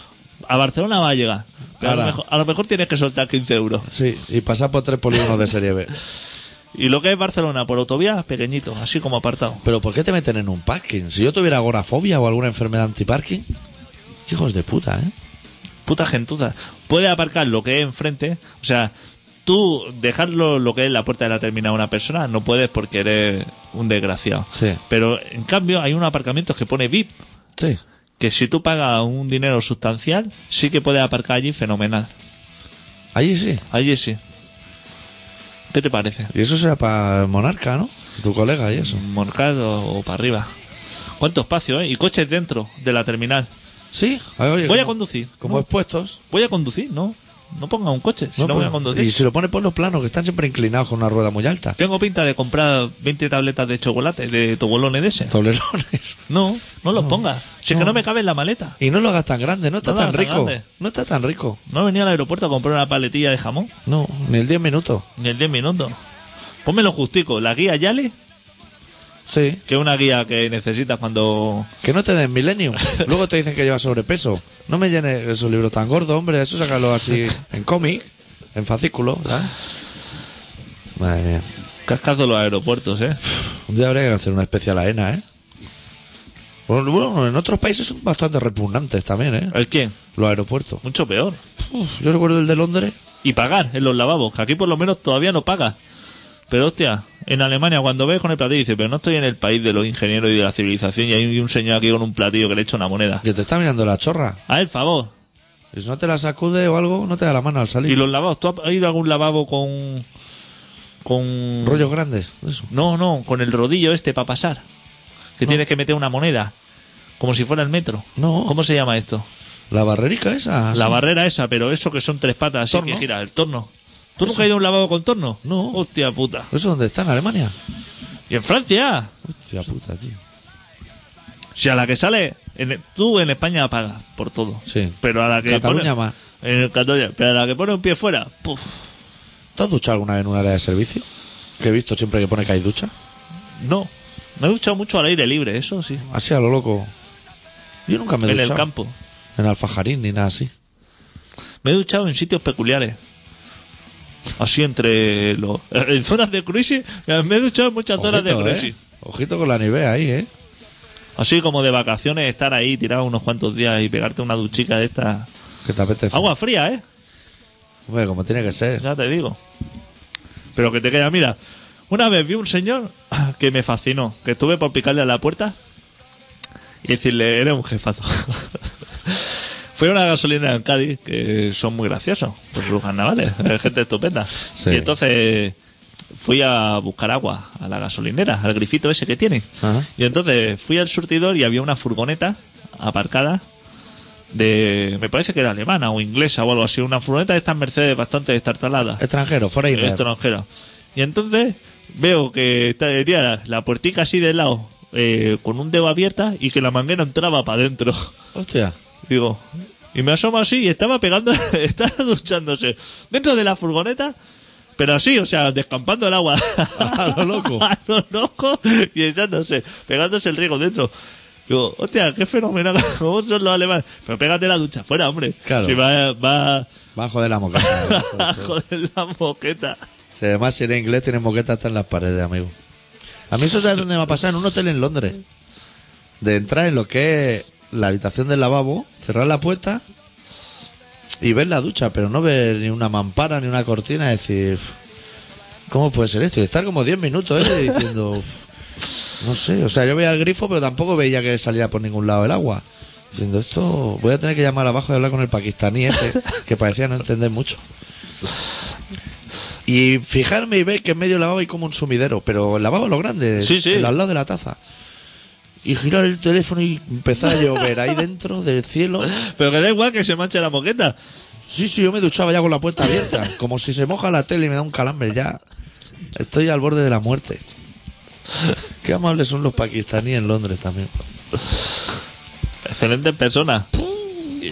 a Barcelona va a llegar. Pero a, lo mejor, a lo mejor tienes que soltar 15 euros. Sí, y pasar por tres polígonos de serie B. Y lo que es Barcelona por autovía, pequeñito, así como apartado. Pero ¿por qué te meten en un parking? Si yo tuviera agorafobia o alguna enfermedad antiparking, hijos de puta, ¿eh? Puta gentuza. Puede aparcar lo que es enfrente. O sea, tú dejarlo lo que es la puerta de la terminal a una persona no puedes porque eres un desgraciado. Sí. Pero en cambio hay unos aparcamientos que pone VIP. Sí. Que si tú pagas un dinero sustancial, sí que puedes aparcar allí fenomenal. Allí sí. Allí sí. ¿Qué te parece? Y eso será para Monarca, ¿no? Tu colega y eso. Morcado o para arriba. ¿Cuánto espacio, eh? Y coches dentro de la terminal. Sí. Oye, Voy a conducir. Como No, expuestos. Voy a conducir, ¿no? No ponga un coche, si no, voy a pues, conducir. Y si lo pones por los planos, que están siempre inclinados con una rueda muy alta. Tengo pinta de comprar 20 tabletas de chocolate, de tobolones de ese. Toblerones. No, no los pongas. Si es que no me cabe en la maleta. Y no lo hagas tan grande, no está No lo tan hagas tan rico. grande. No está tan rico. No he venido al aeropuerto a comprar una paletilla de jamón, No, ni el 10 minutos. ni el 10 minutos. Pónmelo justico. La guía Yale, Sí. que es una guía que necesitas cuando... Que no te den Millennium. Luego te dicen que llevas sobrepeso. No me llenes esos libros tan gordos, hombre. Eso sácalo así en cómic, en fascículo, ¿sabes? Madre mía. Cascazo los aeropuertos, ¿eh? Un día habría que hacer una especial AENA, ¿eh? Bueno, bueno, en otros países son bastante repugnantes también, ¿eh? ¿El quién? Los aeropuertos. Mucho peor. Uf, yo recuerdo el de Londres. Y pagar en los lavabos, que aquí por lo menos todavía no paga. Pero hostia, en Alemania cuando ves con el platillo dice, pero no estoy en el país de los ingenieros y de la civilización y hay un señor aquí con un platillo que le echa una moneda. Que te está mirando la chorra. A el favor. Y si no te la sacude o algo, no te da la mano al Y salir. los lavabos, ¿tú has ido a algún lavabo con... con... Rollos grandes. Eso. No, no, con el rodillo este para pasar. Que tienes que meter una moneda. Como si fuera el metro. No. ¿Cómo se llama esto? La barrerica esa. La sí. barrera esa, pero eso que son tres patas así Torno. que gira, el torno. ¿Tú nunca has ido a un lavabo con torno? No. Hostia puta. ¿Eso dónde está? ¿En Alemania? ¿Y en Francia? Hostia puta, tío. O sea, la que sale, en- tú en España pagas por todo. Sí. Pero a la que Cataluña pone, más. En Cataluña, pero a la que pone un pie fuera, puf, ¿Te has duchado alguna vez en un área de servicio? Que he visto siempre que pone que hay ducha. no. Me he duchado mucho al aire libre, eso sí. Así a lo loco. Yo nunca me he en el duchado. campo. En Alfajarín ni nada así. Me he duchado en sitios peculiares. Así entre los. En zonas de cruising. Me he duchado en muchas zonas de cruising. ¿eh? Ojito con la Nivea ahí, ¿eh? Así como de vacaciones, estar ahí tirado unos cuantos días y pegarte una duchica de esta. Que te apetece. Agua fría, ¿eh? Hombre, como tiene que ser. Ya te digo. Pero que te queda, mira. Una vez vi un señor que me fascinó. Que estuve por picarle a la puerta y decirle, eres un jefazo. Fue a una gasolina en Cádiz que son muy graciosos por sus carnavales. Gente estupenda. Sí. Y entonces fui a buscar agua a la gasolinera, al grifito ese que tiene. Ajá. Y entonces fui al surtidor y había una furgoneta aparcada de. Me parece que era alemana o inglesa o algo así. Una furgoneta de estas Mercedes bastante destartalada Extranjero, foreigner. extranjera. Y entonces veo que tenía la, la puertica así de lado eh, con un dedo abierta y que la manguera entraba para adentro. Hostia. Digo, y me asomo así y estaba pegando, estaba duchándose dentro de la furgoneta, pero así, o sea, descampando el agua. A lo loco. A lo loco y echándose, pegándose el riego dentro. Digo, hostia, qué fenomenal, ¿cómo son los alemanes? Pero pégate la ducha fuera, hombre. Claro. Si va, va Bajo de la moqueta. a joder la moqueta. Si además si eres inglés tienes moqueta hasta en las paredes, amigo. A mí eso sabes dónde me ha pasado, en un hotel en Londres. De entrar en lo que es la habitación del lavabo, cerrar la puerta y ver la ducha, pero no ver ni una mampara ni una cortina, decir, ¿cómo puede ser esto? Y estar como 10 minutos ¿eh? diciendo, "Uf, no sé, o sea, yo veía el grifo, pero tampoco veía que salía por ningún lado el agua. Diciendo esto, voy a tener que llamar abajo y hablar con el pakistaní ese, que parecía no entender mucho. Y fijarme y ver que en medio del lavabo hay como un sumidero, pero el lavabo lo grande, Sí, sí. el al lado de la taza. Y girar el teléfono y empezar a llover ahí dentro del cielo. Pero que da igual que se manche la moqueta. Sí, sí, yo me duchaba ya con la puerta abierta. Como si se moja la tele y me da un calambre ya. Estoy al borde de la muerte. Qué amables son los pakistaníes en Londres también. Excelente persona.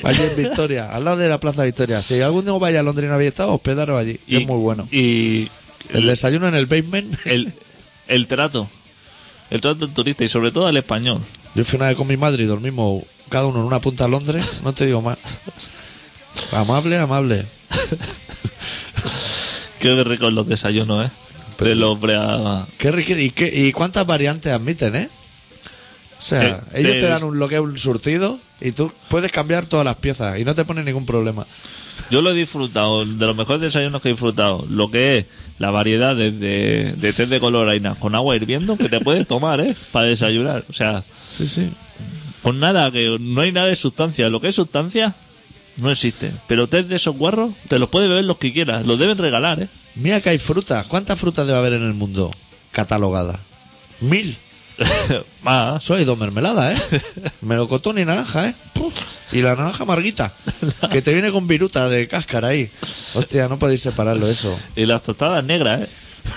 Allí en Victoria, al lado de la Plaza Victoria. Si algún día vaya a Londres y no habéis estado, hospedaros allí. que es muy bueno. Y El desayuno en el basement. el, el trato. El trato del turista y sobre todo el español. Yo fui una vez con mi madre y dormimos cada uno en una punta de Londres. No te digo más. Amable, amable. Qué ricos los desayunos, ¿eh? De los brea... Qué rico. ¿Y, qué, ¿Y cuántas variantes admiten, eh? O sea, Te- ellos te- te dan un, lo que es un surtido y tú puedes cambiar todas las piezas y no te pone ningún problema. Yo lo he disfrutado, de los mejores desayunos que he disfrutado. Lo que es la variedad de, de, de té de color harina con agua hirviendo que te puedes tomar, ¿eh? Para desayunar. O sea, Sí, sí. con nada, que no hay nada de sustancia. Lo que es sustancia no existe. Pero té de esos guarros te los puedes beber los que quieras. Los deben regalar, ¿eh? Mira que hay frutas. ¿Cuántas frutas debe haber en el mundo catalogadas? Mil. Más. Soy dos mermeladas, ¿eh? Melocotón y naranja, ¿eh? Y la naranja amarguita, que te viene con viruta de cáscara ahí. Hostia, no podéis separarlo eso. Y las tostadas negras, ¿eh?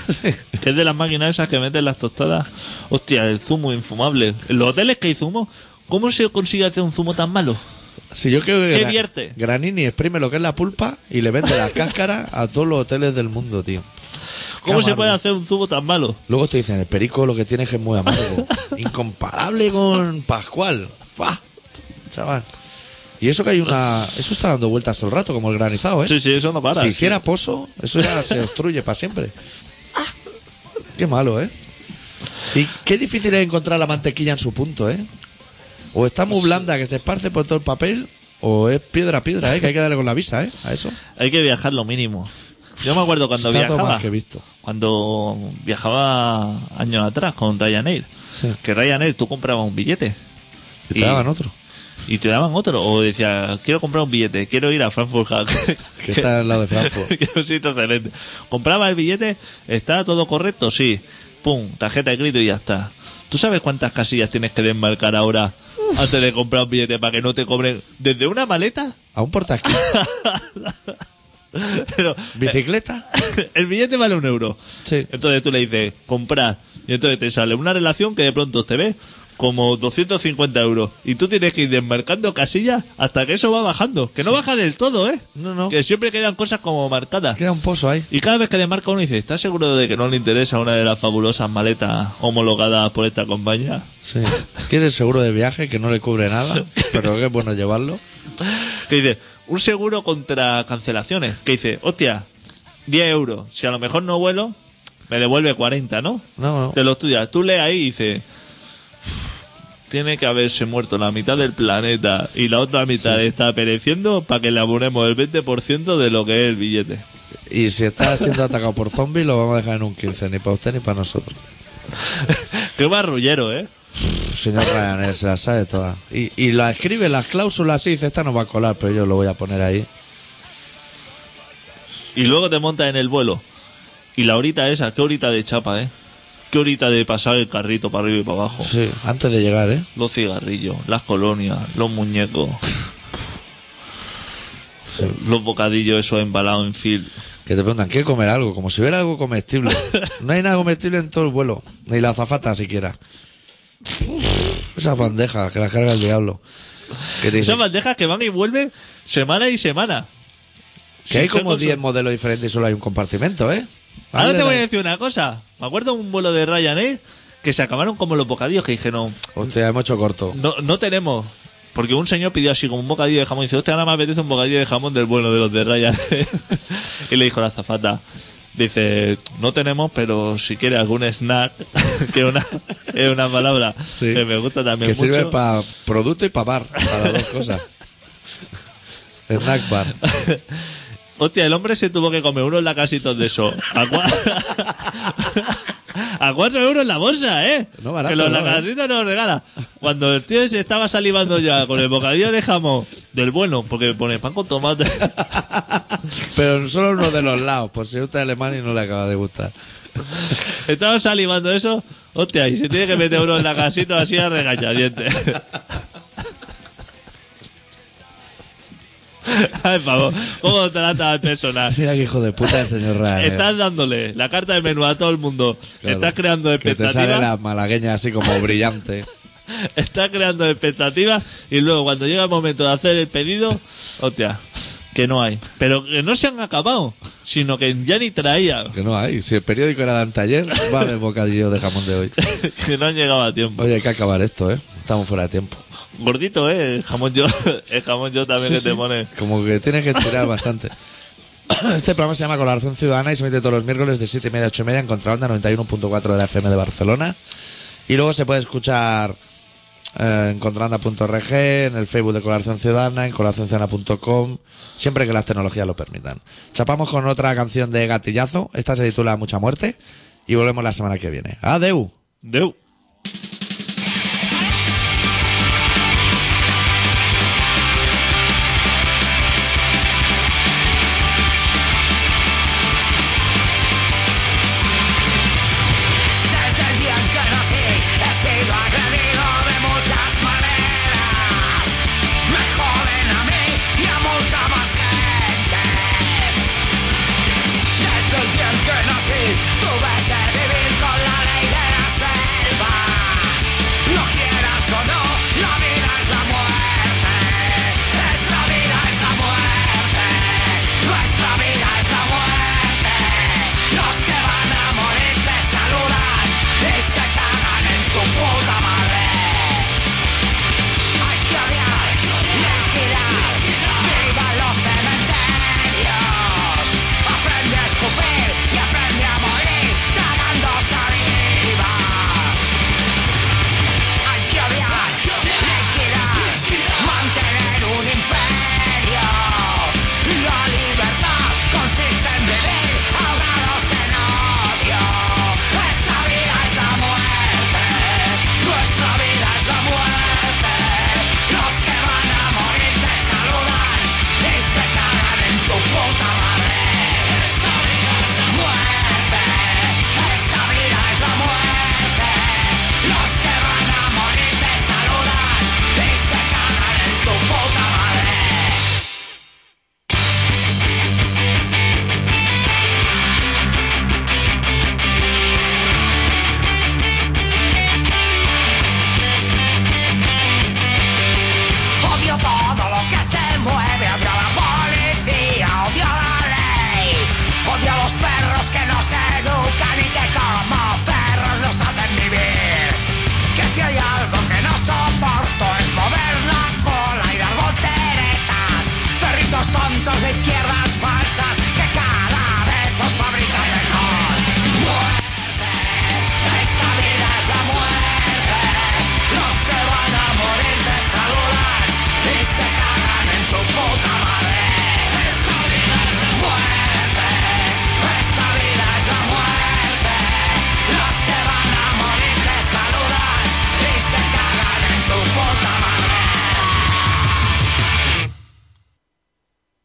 Sí. Que es de las máquinas esas que meten las tostadas. Hostia, el zumo infumable. En los hoteles que hay zumo, ¿cómo se consigue hacer un zumo tan malo? Si yo creo que ¿Qué Gra- vierte? Granini exprime lo que es la pulpa y le vende la cáscara a todos los hoteles del mundo, tío. ¿Cómo se puede hacer un zumo tan malo? Luego te dicen, el perico lo que tiene es que es muy amargo. Incomparable con Pascual. ¡Fua! Chaval. Y eso que hay una... Eso está dando vueltas todo el rato, como el granizado, ¿eh? Sí, sí, eso no para. si sí. hiciera pozo, eso ya se destruye para siempre. Qué malo, ¿eh? Y qué difícil es encontrar la mantequilla en su punto, ¿eh? O está muy blanda que se esparce por todo el papel, o es piedra a piedra, ¿eh? Que hay que darle con la visa, ¿eh? A eso. Hay que viajar lo mínimo. Yo me acuerdo cuando Está viajaba. más que visto. Cuando viajaba años atrás con Ryanair. Sí. Que Ryanair tú comprabas un billete. Y te daban otro. Y te daban otro. O decía, quiero comprar un billete, quiero ir a Frankfurt. Que está al lado de Frankfurt. que es un sitio excelente. Compraba el billete, ¿está todo correcto? Sí. Pum, tarjeta de crédito y ya está. ¿Tú sabes cuántas casillas tienes que desmarcar ahora antes de comprar un billete para que no te cobren desde una maleta? ¿A un portasquí? Pero ¿Bicicleta? el billete vale un euro. Sí. Entonces tú le dices, comprar. Y entonces te sale una relación que de pronto te ve como 250 euros. Y tú tienes que ir desmarcando casillas hasta que eso va bajando. Que no baja del todo, ¿eh? No, no. Que siempre quedan cosas como marcadas. Queda un pozo ahí. Y cada vez que desmarca uno dice, ¿estás seguro de que no le interesa una de las fabulosas maletas homologadas por esta compañía? Sí. ¿Quieres seguro de viaje que no le cubre nada? Pero que es bueno llevarlo. Que dice, un seguro contra cancelaciones. Que dice, hostia, 10 euros. Si a lo mejor no vuelo, me devuelve 40, ¿no? No, no. Te lo estudias. Tú lees ahí y dices, tiene que haberse muerto la mitad del planeta y la otra mitad está pereciendo para que le abonemos el 20% de lo que es el billete. Y si está siendo atacado por zombies, lo vamos a dejar en un 15, ni para usted ni para nosotros. Qué marrullero, ¿eh? Señor Ryanair se las sabe todas. Y, y la escribe las cláusulas y dice, esta no va a colar, pero yo lo voy a poner ahí. Y luego te montas en el vuelo. Y la horita esa, qué horita de chapa, ¿eh? Qué horita de pasar el carrito para arriba y para abajo. Sí, antes de llegar, ¿eh? Los cigarrillos, las colonias, los muñecos. Los bocadillos esos embalados en fil. Que te preguntan, ¿quieres comer algo? Como si hubiera algo comestible. No hay nada comestible en todo el vuelo. Ni la azafata siquiera. Esa bandeja que la carga el diablo. Te Esas bandejas que van y vuelven semana y semana. que hay como consum- 10 modelos diferentes y solo hay un compartimento, ¿eh? Ahora te voy a decir una cosa. Me acuerdo de un vuelo de Ryanair que se acabaron como los bocadillos que dijeron, Hostia, hemos hecho corto. no, no tenemos. Porque un señor pidió así como un bocadillo de jamón y dice, hostia, ahora me apetece un bocadillo de jamón del bueno de los de Ryanair. y le dijo la azafata, dice, no tenemos, pero si quiere algún snack, que es una, es una palabra Sí. que me gusta también Que mucho. sirve para producto y para bar. Para las dos cosas. Snack bar. Hostia, el hombre se tuvo que comer unos lacasitos de eso. A, cua- a cuatro euros la bolsa, ¿eh? No barato, que los no, ¿eh? lacasitos nos regala. Cuando el tío se estaba salivando ya con el bocadillo de jamón del bueno, porque pone pan con tomate. Pero solo uno de los lados, por si usted es alemán y no le acaba de gustar. estaba salivando eso. Hostia, y se tiene que meter unos lacasitos así a regañadientes. Ay, favor, ¿cómo trata al personaje? Mira qué hijo de puta el señor Ryanair. Estás dándole la carta de menú a todo el mundo. Claro. Estás creando Que te expectativas. sale la malagueña así como brillante. Estás creando expectativas. Y luego, cuando llega el momento de hacer el pedido, hostia, que no hay. Pero que no se han acabado, sino que ya ni traía. Que no hay. Si el periódico era de anteayer, va a haber bocadillo de jamón de hoy. que no han llegado a tiempo. Oye, hay que acabar esto, ¿eh? Estamos fuera de tiempo. Gordito, ¿eh? El jamón yo, el jamón yo también Sí, que te sí. pone. Como que tienes que estirar bastante. Este programa se llama Colaboración Ciudadana y se emite todos los miércoles de 7 y media a 8 y media en Contrabanda 91.4 de la FM de Barcelona. Y luego se puede escuchar eh, en contrabanda.org, en el Facebook de Colaboración Ciudadana, en colaboracionciudadana.com, siempre que las tecnologías lo permitan. Chapamos con otra canción de Gatillazo. Esta se titula Mucha Muerte y volvemos la semana que viene. Adeu. Deu.